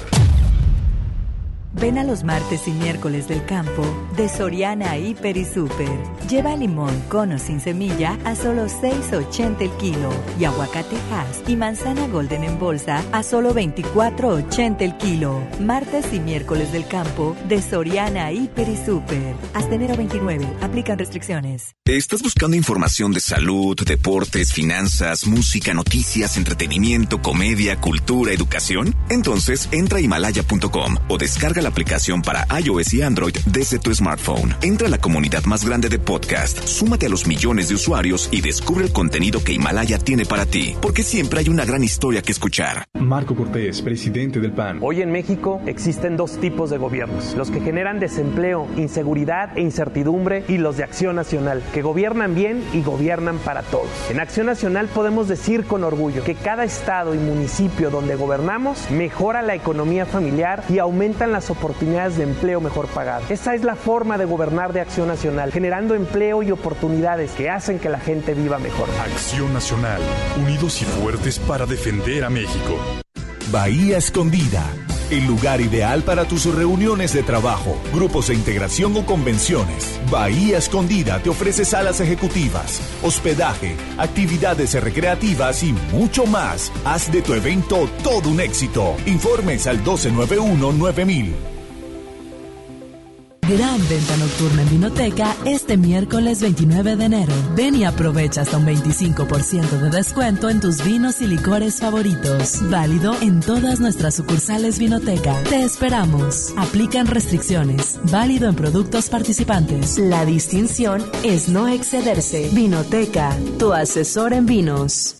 Ven a los martes y miércoles del campo de Soriana Hiper y Super. Lleva limón con o sin semilla a solo 6.80 el kilo y aguacate Hass y manzana Golden en bolsa a solo 24.80 el kilo. Martes y miércoles del campo de Soriana Hiper y Super. Hasta enero 29. Aplican restricciones. ¿Estás buscando información de salud, deportes, finanzas, música, noticias, entretenimiento, comedia, cultura, educación? Entonces entra a himalaya.com o descarga la aplicación para iOS y Android desde tu smartphone. Entra a la comunidad más grande de podcast, súmate a los millones de usuarios y descubre el contenido que Himalaya tiene para ti, porque siempre hay una gran historia que escuchar. Marco Cortés, presidente del PAN. Hoy en México existen dos tipos de gobiernos, los que generan desempleo, inseguridad e incertidumbre y los de Acción Nacional, que gobiernan bien y gobiernan para todos. En Acción Nacional podemos decir con orgullo que cada estado y municipio donde gobernamos mejora la economía familiar y aumentan las oportunidades de empleo mejor pagadas. Esa es la forma de gobernar de Acción Nacional, generando empleo y oportunidades que hacen que la gente viva mejor. Acción Nacional, unidos y fuertes para defender a México. Bahía Escondida, el lugar ideal para tus reuniones de trabajo, grupos de integración o convenciones. Bahía Escondida te ofrece salas ejecutivas, hospedaje, actividades recreativas y mucho más. Haz de tu evento todo un éxito. Informes al 1291 9000. Gran venta nocturna en Vinoteca este miércoles 29 de enero. Ven y aprovecha hasta un 25% de descuento en tus vinos y licores favoritos. Válido en todas nuestras sucursales Vinoteca. Te esperamos. Aplican restricciones. Válido en productos participantes. La distinción es no excederse. Vinoteca, tu asesor en vinos.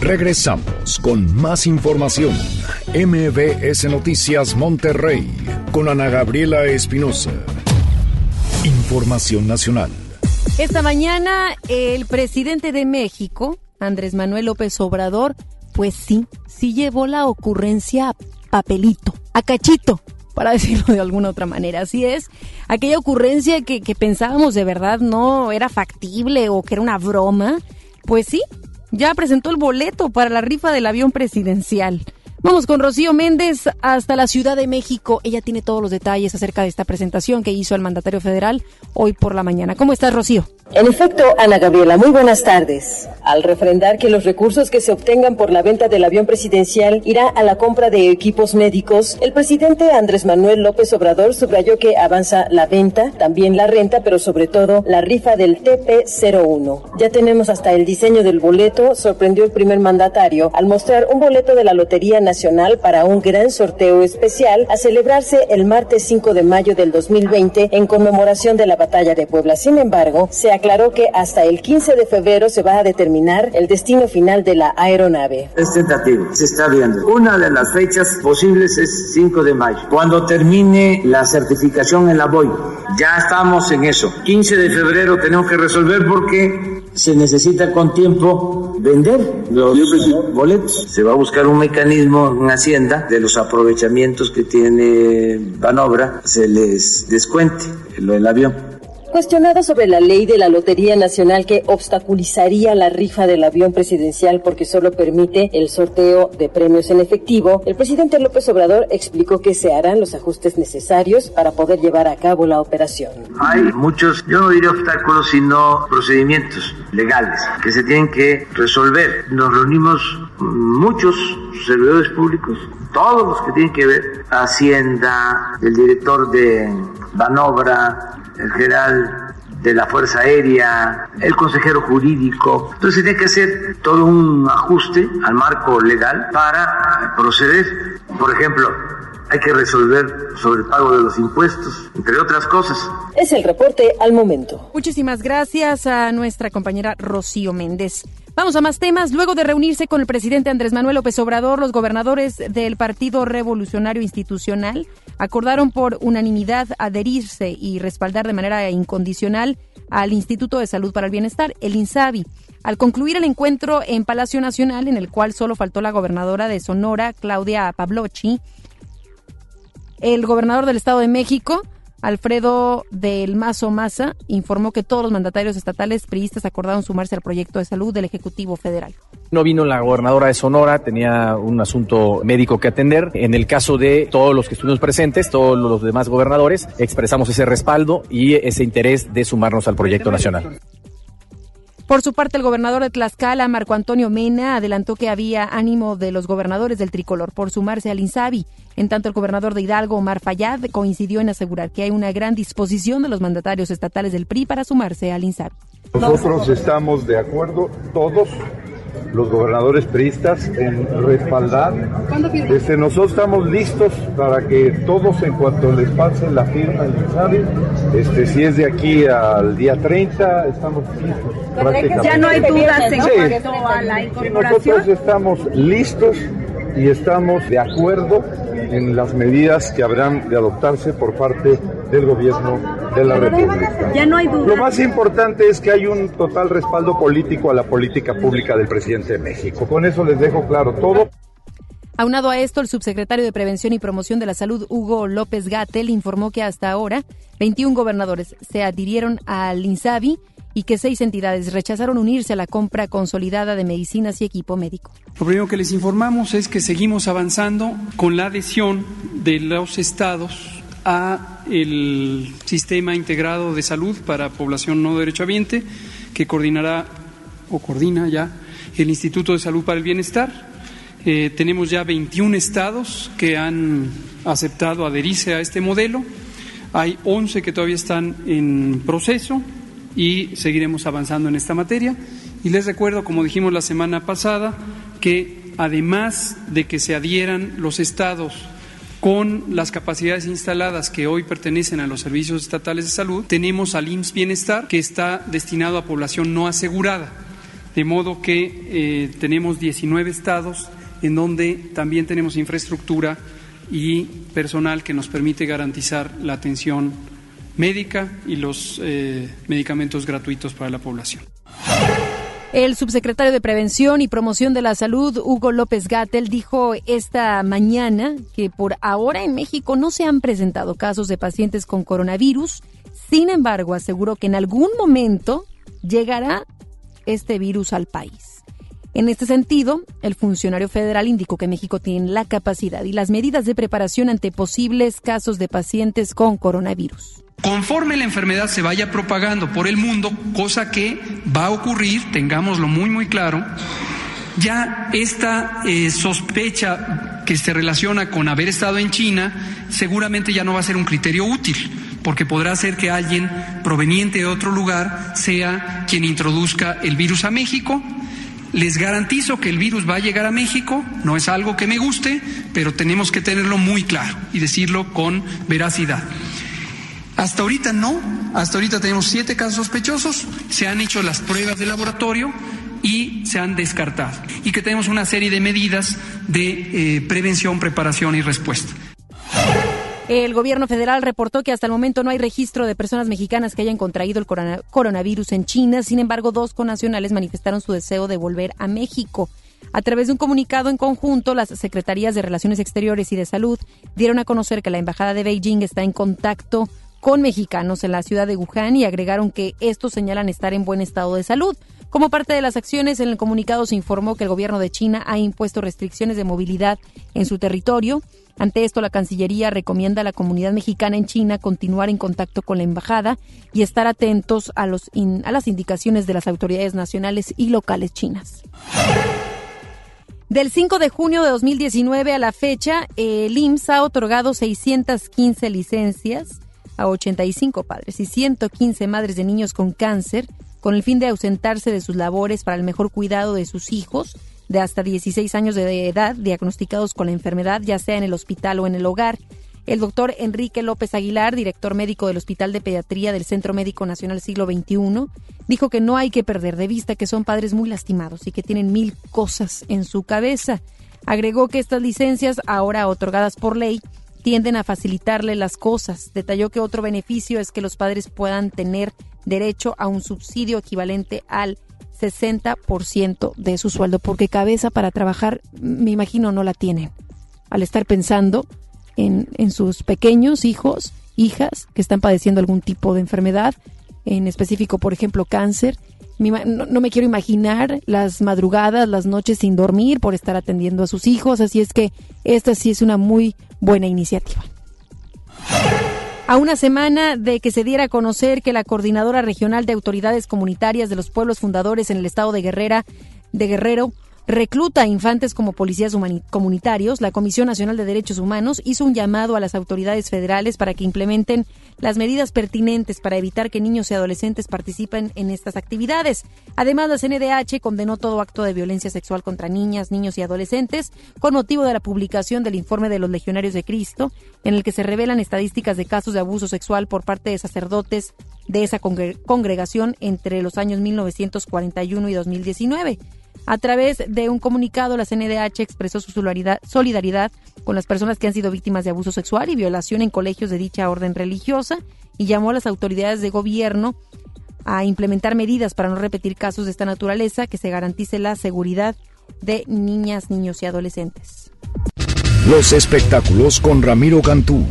Regresamos con más información. MBS Noticias Monterrey con Ana Gabriela Espinosa. Información nacional. Esta mañana el presidente de México, Andrés Manuel López Obrador, pues sí, sí llevó la ocurrencia a papelito, a cachito, para decirlo de alguna otra manera. Así es, aquella ocurrencia que, que pensábamos de verdad no era factible o que era una broma, pues sí, ya presentó el boleto para la rifa del avión presidencial. Vamos con Rocío Méndez hasta la Ciudad de México. Ella tiene todos los detalles acerca de esta presentación que hizo el mandatario federal hoy por la mañana. ¿Cómo estás, Rocío? En efecto, Ana Gabriela, muy buenas tardes. Al refrendar que los recursos que se obtengan por la venta del avión presidencial irá a la compra de equipos médicos, el presidente Andrés Manuel López Obrador subrayó que avanza la venta, también la renta, pero sobre todo la rifa del TP01. Ya tenemos hasta el diseño del boleto, sorprendió el primer mandatario al mostrar un boleto de la Lotería Nacional para un gran sorteo especial a celebrarse el martes 5 de mayo del 2020 en conmemoración de la batalla de Puebla. Sin embargo, se aclaró que hasta el 15 de febrero se va a determinar el destino final de la aeronave. Es tentativo, se está viendo. Una de las fechas posibles es 5 de mayo, cuando termine la certificación en la BOI. Ya estamos en eso. 15 de febrero tenemos que resolver porque se necesita con tiempo vender los boletos. Se va a buscar un mecanismo en Hacienda de los aprovechamientos que tiene Banobra, se les descuente lo del avión. Cuestionada sobre la ley de la Lotería Nacional que obstaculizaría la rifa del avión presidencial porque solo permite el sorteo de premios en efectivo, el presidente López Obrador explicó que se harán los ajustes necesarios para poder llevar a cabo la operación. Hay muchos, yo no diría obstáculos, sino procedimientos legales que se tienen que resolver. Nos reunimos muchos servidores públicos, todos los que tienen que ver, Hacienda, el director de Banobra, el general de la Fuerza Aérea, el consejero jurídico. Entonces se tiene que hacer todo un ajuste al marco legal para proceder. Por ejemplo, hay que resolver sobre el pago de los impuestos, entre otras cosas. Es el reporte al momento. Muchísimas gracias a nuestra compañera Rocío Méndez. Vamos a más temas. Luego de reunirse con el presidente Andrés Manuel López Obrador, los gobernadores del Partido Revolucionario Institucional acordaron por unanimidad adherirse y respaldar de manera incondicional al Instituto de Salud para el Bienestar, el INSABI. Al concluir el encuentro en Palacio Nacional, en el cual solo faltó la gobernadora de Sonora, Claudia Pavlochi, el gobernador del Estado de México, Alfredo del Mazo Maza, informó que todos los mandatarios estatales priistas acordaron sumarse al proyecto de salud del Ejecutivo Federal. No vino la gobernadora de Sonora, tenía un asunto médico que atender. En el caso de todos los que estuvimos presentes, todos los demás gobernadores, expresamos ese respaldo y ese interés de sumarnos al proyecto nacional. Por su parte, el gobernador de Tlaxcala, Marco Antonio Mena, adelantó que había ánimo de los gobernadores del tricolor por sumarse al INSABI. En tanto, el gobernador de Hidalgo, Omar Fayad, coincidió en asegurar que hay una gran disposición de los mandatarios estatales del PRI para sumarse al INSABI. Nosotros estamos de acuerdo, todos los gobernadores priistas, en respaldar. Este, nosotros estamos listos para que todos, en cuanto les pase la firma el INSABI, este, si es de aquí al día 30, estamos listos. Ya no hay dudas en cuanto a la incorporación. nosotros estamos listos y estamos de acuerdo en las medidas que habrán de adoptarse por parte del gobierno de la República. Ya no hay duda. Lo más importante es que hay un total respaldo político a la política pública del presidente de México. Con eso les dejo claro todo. Aunado a esto, el subsecretario de Prevención y Promoción de la Salud, Hugo López Gatel, informó que hasta ahora 21 gobernadores se adhirieron al INSABI y que seis entidades rechazaron unirse a la compra consolidada de medicinas y equipo médico. Lo primero que les informamos es que seguimos avanzando con la adhesión de los estados a el sistema integrado de salud para población no derechohabiente que coordinará o coordina ya el Instituto de Salud para el Bienestar. Eh, tenemos ya 21 estados que han aceptado adherirse a este modelo. Hay 11 que todavía están en proceso y seguiremos avanzando en esta materia. Y les recuerdo, como dijimos la semana pasada, que además de que se adhieran los estados con las capacidades instaladas que hoy pertenecen a los servicios estatales de salud, tenemos al IMSS Bienestar, que está destinado a población no asegurada. De modo que eh, tenemos 19 estados en donde también tenemos infraestructura y personal que nos permite garantizar la atención médica y los eh, medicamentos gratuitos para la población. El subsecretario de Prevención y Promoción de la Salud, Hugo López Gatel, dijo esta mañana que por ahora en México no se han presentado casos de pacientes con coronavirus. Sin embargo, aseguró que en algún momento llegará este virus al país. En este sentido, el funcionario federal indicó que México tiene la capacidad y las medidas de preparación ante posibles casos de pacientes con coronavirus. Conforme la enfermedad se vaya propagando por el mundo, cosa que va a ocurrir, tengámoslo muy muy claro, ya esta eh, sospecha que se relaciona con haber estado en China seguramente ya no va a ser un criterio útil, porque podrá ser que alguien proveniente de otro lugar sea quien introduzca el virus a México. Les garantizo que el virus va a llegar a México, no es algo que me guste, pero tenemos que tenerlo muy claro y decirlo con veracidad. Hasta ahorita no, hasta ahorita tenemos siete casos sospechosos, se han hecho las pruebas de laboratorio y se han descartado. Y que tenemos una serie de medidas de eh, prevención, preparación y respuesta. El gobierno federal reportó que hasta el momento no hay registro de personas mexicanas que hayan contraído el coronavirus en China. Sin embargo, dos conacionales manifestaron su deseo de volver a México. A través de un comunicado en conjunto, las Secretarías de Relaciones Exteriores y de Salud dieron a conocer que la Embajada de Beijing está en contacto con mexicanos en la ciudad de Wuhan y agregaron que estos señalan estar en buen estado de salud. Como parte de las acciones, en el comunicado se informó que el gobierno de China ha impuesto restricciones de movilidad en su territorio. Ante esto, la Cancillería recomienda a la comunidad mexicana en China continuar en contacto con la embajada y estar atentos a, los a las indicaciones de las autoridades nacionales y locales chinas. Del 5 de junio de 2019 a la fecha, el IMSS ha otorgado 615 licencias a 85 padres y 115 madres de niños con cáncer con el fin de ausentarse de sus labores para el mejor cuidado de sus hijos de hasta 16 años de edad diagnosticados con la enfermedad, ya sea en el hospital o en el hogar. El doctor Enrique López Aguilar, director médico del Hospital de Pediatría del Centro Médico Nacional Siglo XXI, dijo que no hay que perder de vista que son padres muy lastimados y que tienen mil cosas en su cabeza. Agregó que estas licencias, ahora otorgadas por ley, tienden a facilitarle las cosas. Detalló que otro beneficio es que los padres puedan tener derecho a un subsidio equivalente al 60% de su sueldo, porque cabeza para trabajar, me imagino, no la tienen. Al estar pensando en, en sus pequeños hijos, hijas que están padeciendo algún tipo de enfermedad, en específico, por ejemplo, cáncer, no, me quiero imaginar las madrugadas, las noches sin dormir por estar atendiendo a sus hijos, así es que esta sí es una muy buena iniciativa. A una semana de que se diera a conocer que la Coordinadora Regional de Autoridades Comunitarias de los Pueblos Fundadores en el estado de Guerrera, de Guerrero, recluta a infantes como policías comunitarios, la Comisión Nacional de Derechos Humanos hizo un llamado a las autoridades federales para que implementen las medidas pertinentes para evitar que niños y adolescentes participen en estas actividades. Además, la CNDH condenó todo acto de violencia sexual contra niñas, niños y adolescentes con motivo de la publicación del informe de los Legionarios de Cristo, en el que se revelan estadísticas de casos de abuso sexual por parte de sacerdotes de esa congregación entre los años 1941 y 2019. A través de un comunicado, la CNDH expresó su solidaridad con las personas que han sido víctimas de abuso sexual y violación en colegios de dicha orden religiosa y llamó a las autoridades de gobierno a implementar medidas para no repetir casos de esta naturaleza, que se garantice la seguridad de niñas, niños y adolescentes. Los espectáculos con Ramiro Cantú.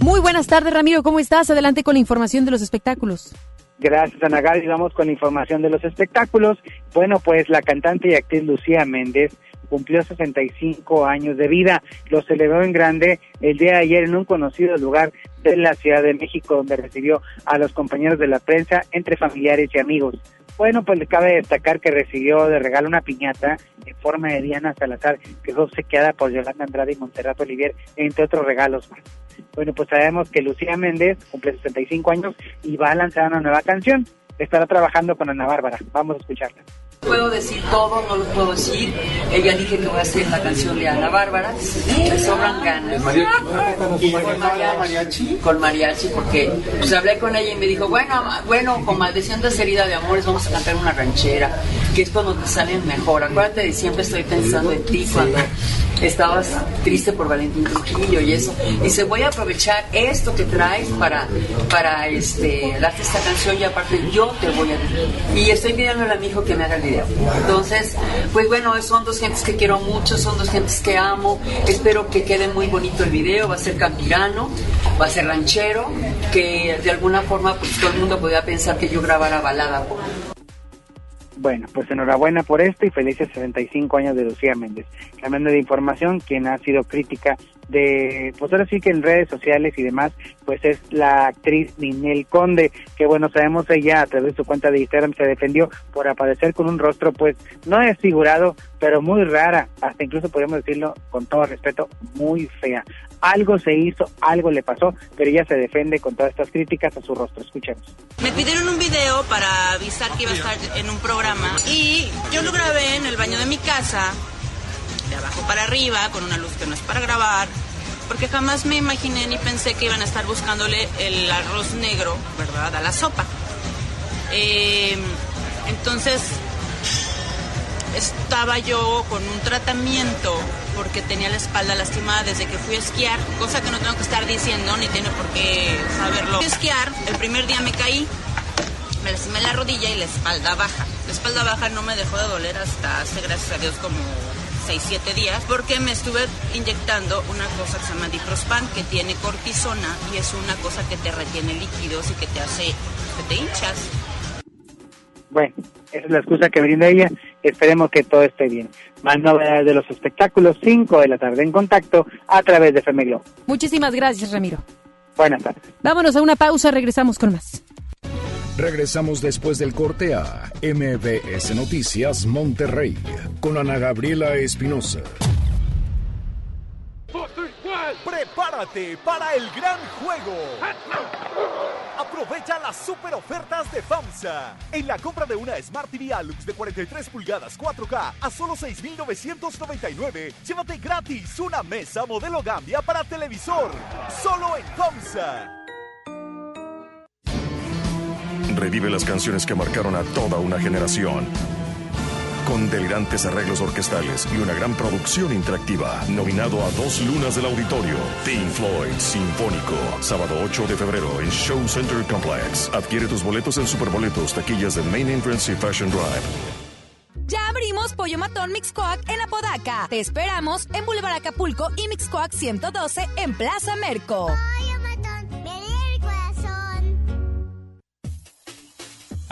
Muy buenas tardes, Ramiro, ¿cómo estás? Adelante con la información de los espectáculos. Gracias, Ana Gaby. Vamos con información de los espectáculos. Bueno, pues la cantante y actriz Lucía Méndez cumplió 65 años de vida. Lo celebró en grande el día de ayer en un conocido lugar de la Ciudad de México, donde recibió a los compañeros de la prensa, entre familiares y amigos. Bueno, pues le cabe destacar que recibió de regalo una piñata en forma de Diana Salazar, que fue obsequiada por Yolanda Andrade y Montserrat Olivier, entre otros regalos más. Bueno, pues sabemos que Lucía Méndez cumple 65 años y va a lanzar una nueva canción. Estará trabajando con Ana Bárbara. Vamos a escucharla puedo decir todo, no lo puedo decir. Ella dije que voy a hacer la canción de Ana Bárbara. Me sobran ganas. con mariachi? Con mariachi, porque pues hablé con ella y me dijo, bueno, bueno, con maldecientes herida de amores vamos a cantar una ranchera, que es cuando te salen mejor. Acuérdate de siempre estoy pensando en ti cuando estabas triste por Valentín Trujillo y eso. Dice, voy a aprovechar esto que traes para, para este, darte esta canción y aparte yo te voy a... Y estoy pidiéndole a mi hijo que me haga el video. Entonces, pues bueno, son dos gentes que quiero mucho, son dos gentes que amo. Espero que quede muy bonito el video. Va a ser campirano, va a ser ranchero, que de alguna forma pues todo el mundo podía pensar que yo grabara balada. Bueno, pues enhorabuena por esto y felices 65 años de Lucía Méndez. Cambiando de información, quien ha sido crítica de, pues ahora sí que en redes sociales y demás, pues es la actriz Ninel Conde, que bueno, sabemos ella a través de su cuenta de Instagram se defendió por aparecer con un rostro pues no desfigurado, pero muy rara, hasta incluso podríamos decirlo con todo respeto, muy fea. Algo se hizo, algo le pasó, pero ella se defiende con todas estas críticas a su rostro. Escuchemos. Me pidieron un video para avisar que iba a estar en un programa y yo lo grabé en el baño de mi casa abajo para arriba, con una luz que no es para grabar, porque jamás me imaginé ni pensé que iban a estar buscándole el arroz negro, ¿verdad?, a la sopa. Em, entonces, estaba yo con un tratamiento porque tenía la espalda lastimada desde que fui a esquiar, cosa que no tengo que estar diciendo ni tiene por qué saberlo. Fui a esquiar, el primer día me caí, me lastimé la rodilla y la espalda baja. La espalda baja no me dejó de doler hasta hace, gracias a Dios, como 6, 7 días, porque me estuve inyectando una cosa que se llama diprospan, que tiene cortisona y es una cosa que te retiene líquidos y que te hace que te hinchas. Bueno, esa es la excusa que brinda ella. Esperemos que todo esté bien. Más novedades de los espectáculos, 5 de la tarde en contacto a través de FM Muchísimas gracias, Ramiro. Buenas tardes. Vámonos a una pausa, regresamos con más. Regresamos después del corte a MBS Noticias Monterrey con Ana Gabriela Espinosa. Prepárate para el gran juego. Aprovecha las super ofertas de FAMSA. En la compra de una Smart TV Alux de 43 pulgadas 4K a solo 6,999, llévate gratis una mesa modelo Gambia para televisor. Solo en FAMSA. Revive las canciones que marcaron a toda una generación. Con delirantes arreglos orquestales y una gran producción interactiva. Nominado a dos lunas del auditorio. Pink Floyd Sinfónico. Sábado 8 de febrero en Show Center Complex. Adquiere tus boletos en Superboletos, taquillas de Main Entrance y Fashion Drive. Ya abrimos Pollo Matón Mixcoac en Apodaca. Te esperamos en Boulevard Acapulco y Mixcoac 112 en Plaza Merco.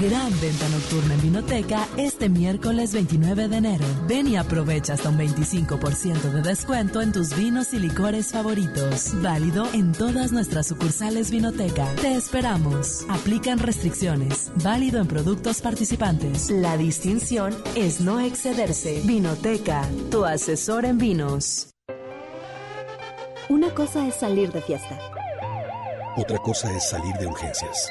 Gran venta nocturna en Vinoteca este miércoles 29 de enero. Ven y aprovecha hasta un 25% de descuento en tus vinos y licores favoritos. Válido en todas nuestras sucursales Vinoteca. Te esperamos. Aplican restricciones. Válido en productos participantes. La distinción es no excederse. Vinoteca, tu asesor en vinos. Una cosa es salir de fiesta. Otra cosa es salir de urgencias.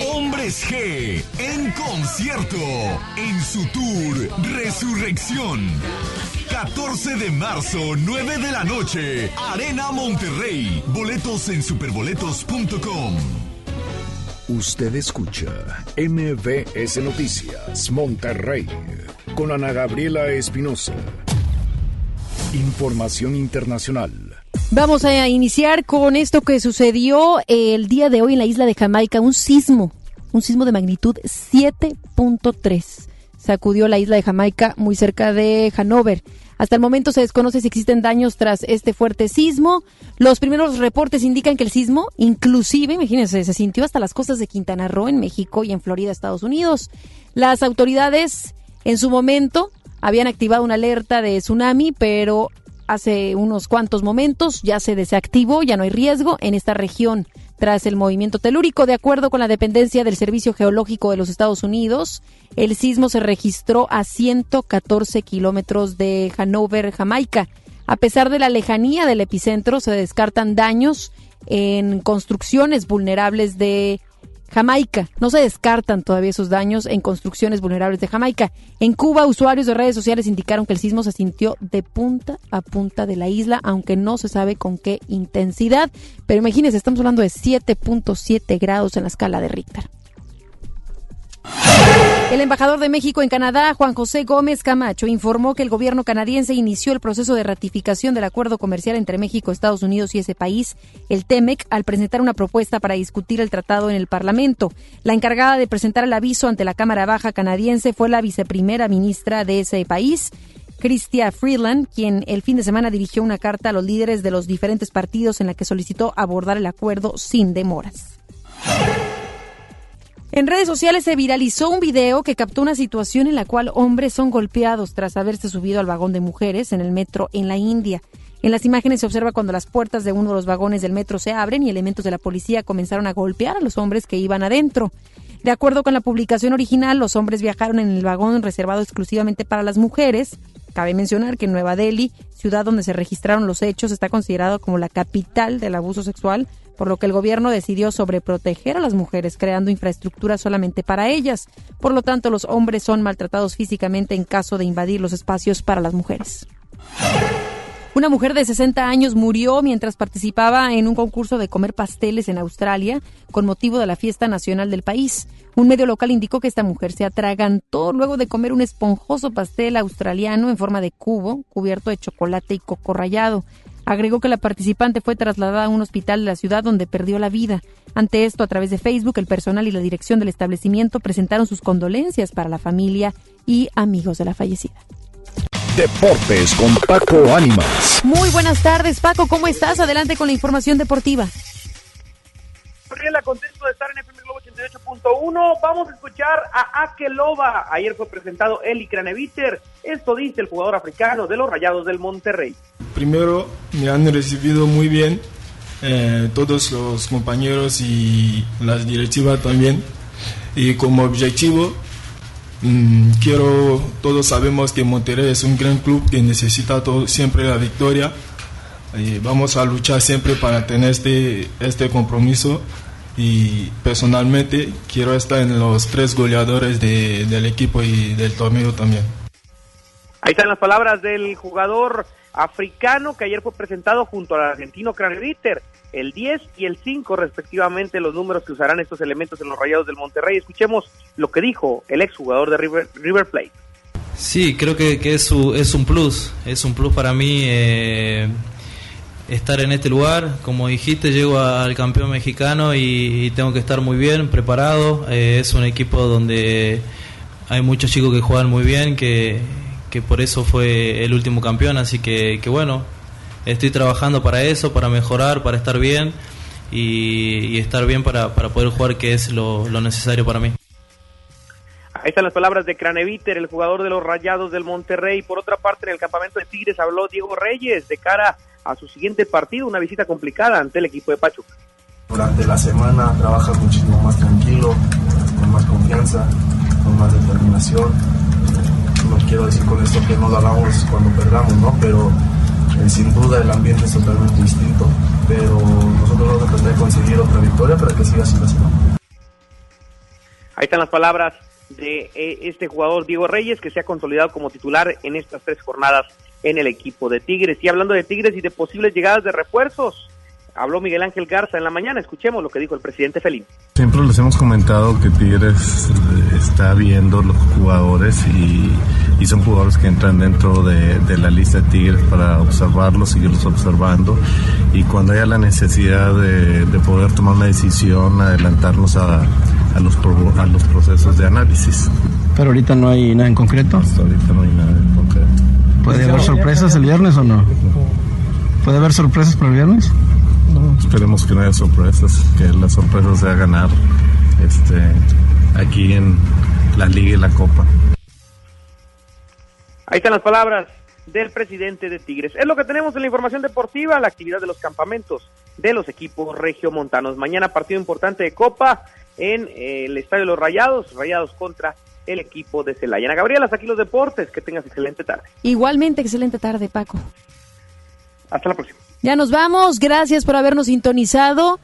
Hombres G en concierto en su tour Resurrección. 14 de marzo, 9 de la noche, Arena Monterrey. Boletos en superboletos.com. Usted escucha MBS Noticias Monterrey con Ana Gabriela Espinosa. Información internacional. Vamos a iniciar con esto que sucedió el día de hoy en la isla de Jamaica, un sismo, un sismo de magnitud 7.3. Sacudió la isla de Jamaica muy cerca de Hanover. Hasta el momento se desconoce si existen daños tras este fuerte sismo. Los primeros reportes indican que el sismo, inclusive, imagínense, se sintió hasta las costas de Quintana Roo en México y en Florida, Estados Unidos. Las autoridades en su momento habían activado una alerta de tsunami, pero hace unos cuantos momentos ya se desactivó, ya no hay riesgo en esta región tras el movimiento telúrico. De acuerdo con la dependencia del Servicio Geológico de los Estados Unidos, el sismo se registró a 114 kilómetros de Hanover, Jamaica. A pesar de la lejanía del epicentro, se descartan daños en construcciones vulnerables de Jamaica. No se descartan todavía esos daños en construcciones vulnerables de Jamaica. En Cuba, usuarios de redes sociales indicaron que el sismo se sintió de punta a punta de la isla, aunque no se sabe con qué intensidad. Pero imagínense, estamos hablando de 7.7 grados en la escala de Richter. El embajador de México en Canadá, Juan José Gómez Camacho, informó que el gobierno canadiense inició el proceso de ratificación del acuerdo comercial entre México, Estados Unidos y ese país, el TEMEC, al presentar una propuesta para discutir el tratado en el Parlamento. La encargada de presentar el aviso ante la Cámara Baja canadiense fue la viceprimera ministra de ese país, Chrystia Freeland, quien el fin de semana dirigió una carta a los líderes de los diferentes partidos en la que solicitó abordar el acuerdo sin demoras. En redes sociales se viralizó un video que captó una situación en la cual hombres son golpeados tras haberse subido al vagón de mujeres en el metro en la India. En las imágenes se observa cuando las puertas de uno de los vagones del metro se abren y elementos de la policía comenzaron a golpear a los hombres que iban adentro. De acuerdo con la publicación original, los hombres viajaron en el vagón reservado exclusivamente para las mujeres. Cabe mencionar que Nueva Delhi, ciudad donde se registraron los hechos, está considerado como la capital del abuso sexual, por lo que el gobierno decidió sobreproteger a las mujeres, creando infraestructura solamente para ellas. Por lo tanto, los hombres son maltratados físicamente en caso de invadir los espacios para las mujeres. Una mujer de 60 años murió mientras participaba en un concurso de comer pasteles en Australia con motivo de la fiesta nacional del país. Un medio local indicó que esta mujer se atragantó luego de comer un esponjoso pastel australiano en forma de cubo, cubierto de chocolate y coco rallado. Agregó que la participante fue trasladada a un hospital de la ciudad donde perdió la vida. Ante esto, a través de Facebook, el personal y la dirección del establecimiento presentaron sus condolencias para la familia y amigos de la fallecida. Deportes con Paco Ánimas. Muy buenas tardes, Paco. ¿Cómo estás? Adelante con la información deportiva. Gabriela, contento de estar en FM Globo 88.1. Vamos a escuchar a Akeloba. Ayer fue presentado Eli Craneviter. Esto dice el jugador africano de los Rayados del Monterrey. Primero, me han recibido muy bien eh, todos los compañeros y las directivas también. Y como objetivo, quiero, todos sabemos que Monterrey es un gran club que necesita todo, siempre la victoria. Y vamos a luchar siempre para tener este, este compromiso y personalmente quiero estar en los tres goleadores de, del equipo y del torneo también. Ahí están las palabras del jugador africano que ayer fue presentado junto al argentino Craneviter, el 10 y el 5 respectivamente los números que usarán estos elementos en los Rayados del Monterrey. Escuchemos lo que dijo el exjugador de River, River Plate. Sí, creo que, que es, su- es un plus, es un plus para mí eh, estar en este lugar. Como dijiste, llego al campeón mexicano y, y tengo que estar muy bien, preparado. Eh, es un equipo donde hay muchos chicos que juegan muy bien, que, que por eso fue el último campeón, así que, que bueno, estoy trabajando para eso, para mejorar, para estar bien y, y estar bien para, para poder jugar, que es lo, lo necesario para mí. Ahí están las palabras de Craneviter, el jugador de los Rayados del Monterrey. Por otra parte, en el campamento de Tigres habló Diego Reyes de cara a su siguiente partido, una visita complicada ante el equipo de Pachuca. Durante la semana trabajas muchísimo más tranquilo, con más confianza, con más determinación. No quiero decir con esto que no lo hagamos cuando perdamos, ¿no? Pero eh, sin duda el ambiente es totalmente distinto. Pero nosotros vamos a tratar de conseguir otra victoria para que siga así la semana. Ahí están las palabras de eh, este jugador Diego Reyes que se ha consolidado como titular en estas tres jornadas en el equipo de Tigres. Y hablando de Tigres y de posibles llegadas de refuerzos, habló Miguel Ángel Garza en la mañana. Escuchemos lo que dijo el presidente Felín. Siempre les hemos comentado que Tigres eh, está viendo los jugadores y, y son jugadores que entran dentro de, de la lista de Tigres para observarlos, seguirlos observando y cuando haya la necesidad de, de poder tomar una decisión, adelantarnos a, a los, a los procesos de análisis. Pero ahorita no hay nada en concreto. Hasta ahorita no hay nada en concreto. ¿Puede haber sorpresas el viernes o no? ¿Puede haber sorpresas para el viernes? No, esperemos que no haya sorpresas, que la sorpresa sea ganar este, aquí en la Liga y la Copa. Ahí están las palabras del presidente de Tigres. Es lo que tenemos en la información deportiva, la actividad de los campamentos de los equipos regiomontanos. Mañana partido importante de Copa en eh, el Estadio de los Rayados, Rayados contra el equipo de Celaya. Ana Gabriela, hasta aquí los deportes, que tengas excelente tarde. Igualmente, excelente tarde, Paco. Hasta la próxima. Ya nos vamos. Gracias por habernos sintonizado.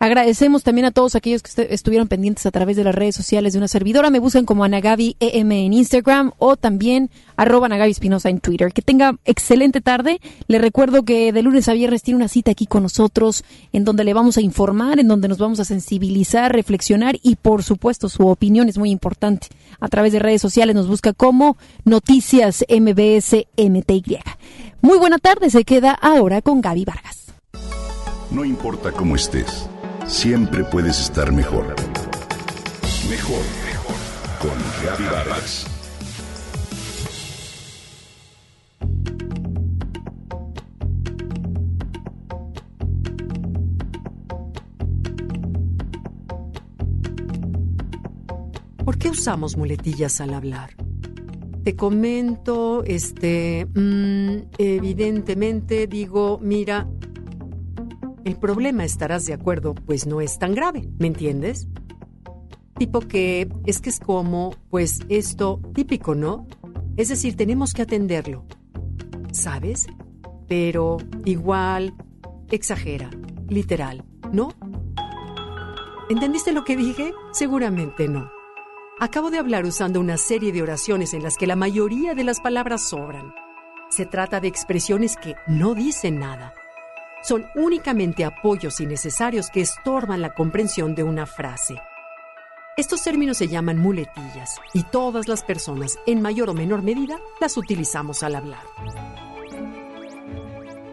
Agradecemos también a todos aquellos que est- estuvieron pendientes a través de las redes sociales de una servidora. Me buscan como Anagabi EM en Instagram o también arroba Anagabi Espinosa en Twitter. Que tenga excelente tarde. Le recuerdo que de lunes a viernes tiene una cita aquí con nosotros en donde le vamos a informar, en donde nos vamos a sensibilizar, reflexionar y por supuesto su opinión es muy importante. A través de redes sociales nos busca como Noticias MBS MTY. Muy buena tarde. Se queda ahora con Gaby Vargas. No importa cómo estés, siempre puedes estar mejor. Mejor, mejor. Con Gaby Vargas. ¿Por qué usamos muletillas al hablar? Te comento, este, mm, evidentemente digo, mira, el problema estarás de acuerdo, pues no es tan grave, ¿me entiendes? Tipo que es que es como, pues esto típico, ¿no? Es decir, tenemos que atenderlo, ¿sabes? Pero igual, exagera, literal, ¿no? ¿Entendiste lo que dije? Seguramente no. Acabo de hablar usando una serie de oraciones en las que la mayoría de las palabras sobran. Se trata de expresiones que no dicen nada. Son únicamente apoyos innecesarios que estorban la comprensión de una frase. Estos términos se llaman muletillas y todas las personas, en mayor o menor medida, las utilizamos al hablar.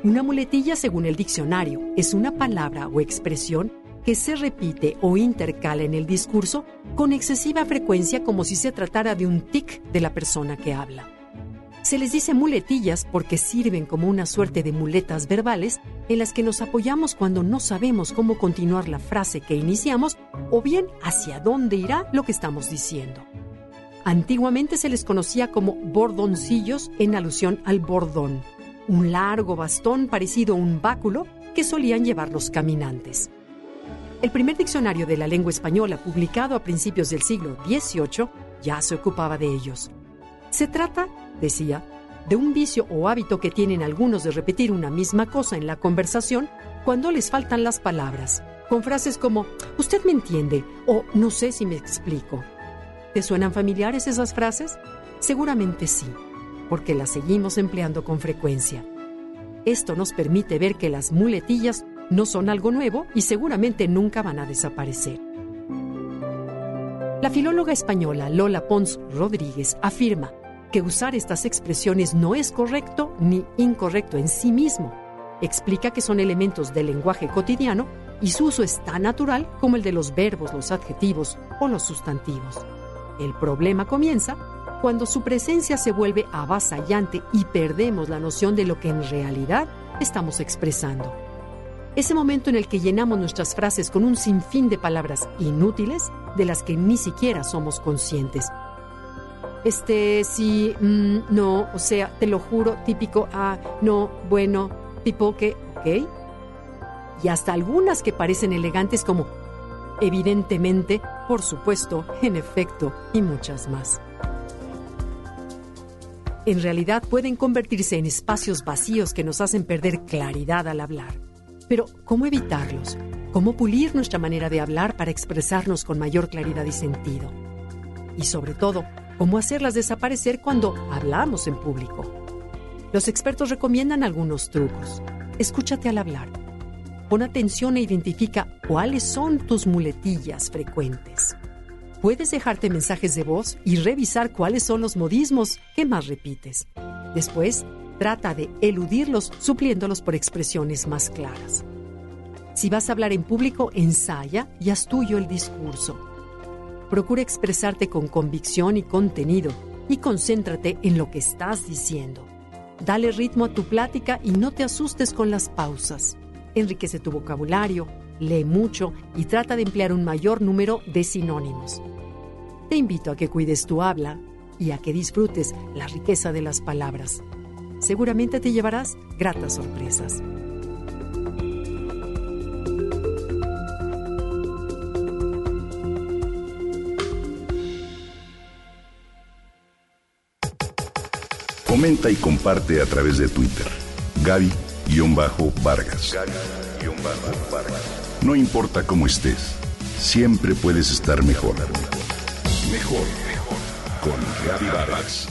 Una muletilla, según el diccionario, es una palabra o expresión que se repite o intercala en el discurso con excesiva frecuencia como si se tratara de un tic de la persona que habla. Se les dice muletillas porque sirven como una suerte de muletas verbales en las que nos apoyamos cuando no sabemos cómo continuar la frase que iniciamos o bien hacia dónde irá lo que estamos diciendo. Antiguamente se les conocía como bordoncillos en alusión al bordón, un largo bastón parecido a un báculo que solían llevar los caminantes. El primer diccionario de la lengua española, publicado a principios del siglo XVIII, ya se ocupaba de ellos. Se trata, decía, de un vicio o hábito que tienen algunos de repetir una misma cosa en la conversación cuando les faltan las palabras, con frases como usted me entiende o no sé si me explico. ¿Te suenan familiares esas frases? Seguramente sí, porque las seguimos empleando con frecuencia. Esto nos permite ver que las muletillas no son algo nuevo y seguramente nunca van a desaparecer. La filóloga española Lola Pons Rodríguez afirma, que usar estas expresiones no es correcto ni incorrecto en sí mismo. Explica que son elementos del lenguaje cotidiano y su uso es tan natural como el de los verbos, los adjetivos o los sustantivos. El problema comienza cuando su presencia se vuelve avasallante y perdemos la noción de lo que en realidad estamos expresando. Ese momento en el que llenamos nuestras frases con un sinfín de palabras inútiles de las que ni siquiera somos conscientes. Este, sí, mm, no, o sea, te lo juro, típico, ah, no, bueno, tipo que, ok. Y hasta algunas que parecen elegantes como evidentemente, por supuesto, en efecto, y muchas más en realidad pueden convertirse en espacios vacíos que nos hacen perder claridad al hablar. Pero, ¿cómo evitarlos? ¿Cómo pulir nuestra manera de hablar para expresarnos con mayor claridad y sentido? Y sobre todo, ¿cómo hacerlas desaparecer cuando hablamos en público? Los expertos recomiendan algunos trucos. Escúchate al hablar. Pon atención e identifica cuáles son tus muletillas frecuentes puedes dejarte mensajes de voz y revisar cuáles son los modismos que más repites. Después, trata de eludirlos supliéndolos por expresiones más claras. Si vas a hablar en público, ensaya y haz tuyo el discurso. Procura expresarte con convicción y contenido y concéntrate en lo que estás diciendo. Dale ritmo a tu plática y no te asustes con las pausas. Enriquece tu vocabulario, lee mucho y trata de emplear un mayor número de sinónimos. Te invito a que cuides tu habla y a que disfrutes la riqueza de las palabras. Seguramente te llevarás gratas sorpresas. Comenta y comparte a través de Twitter. Gaby-Vargas. No importa cómo estés, siempre puedes estar mejor. Mejor, mejor. Con Gaby Vargas.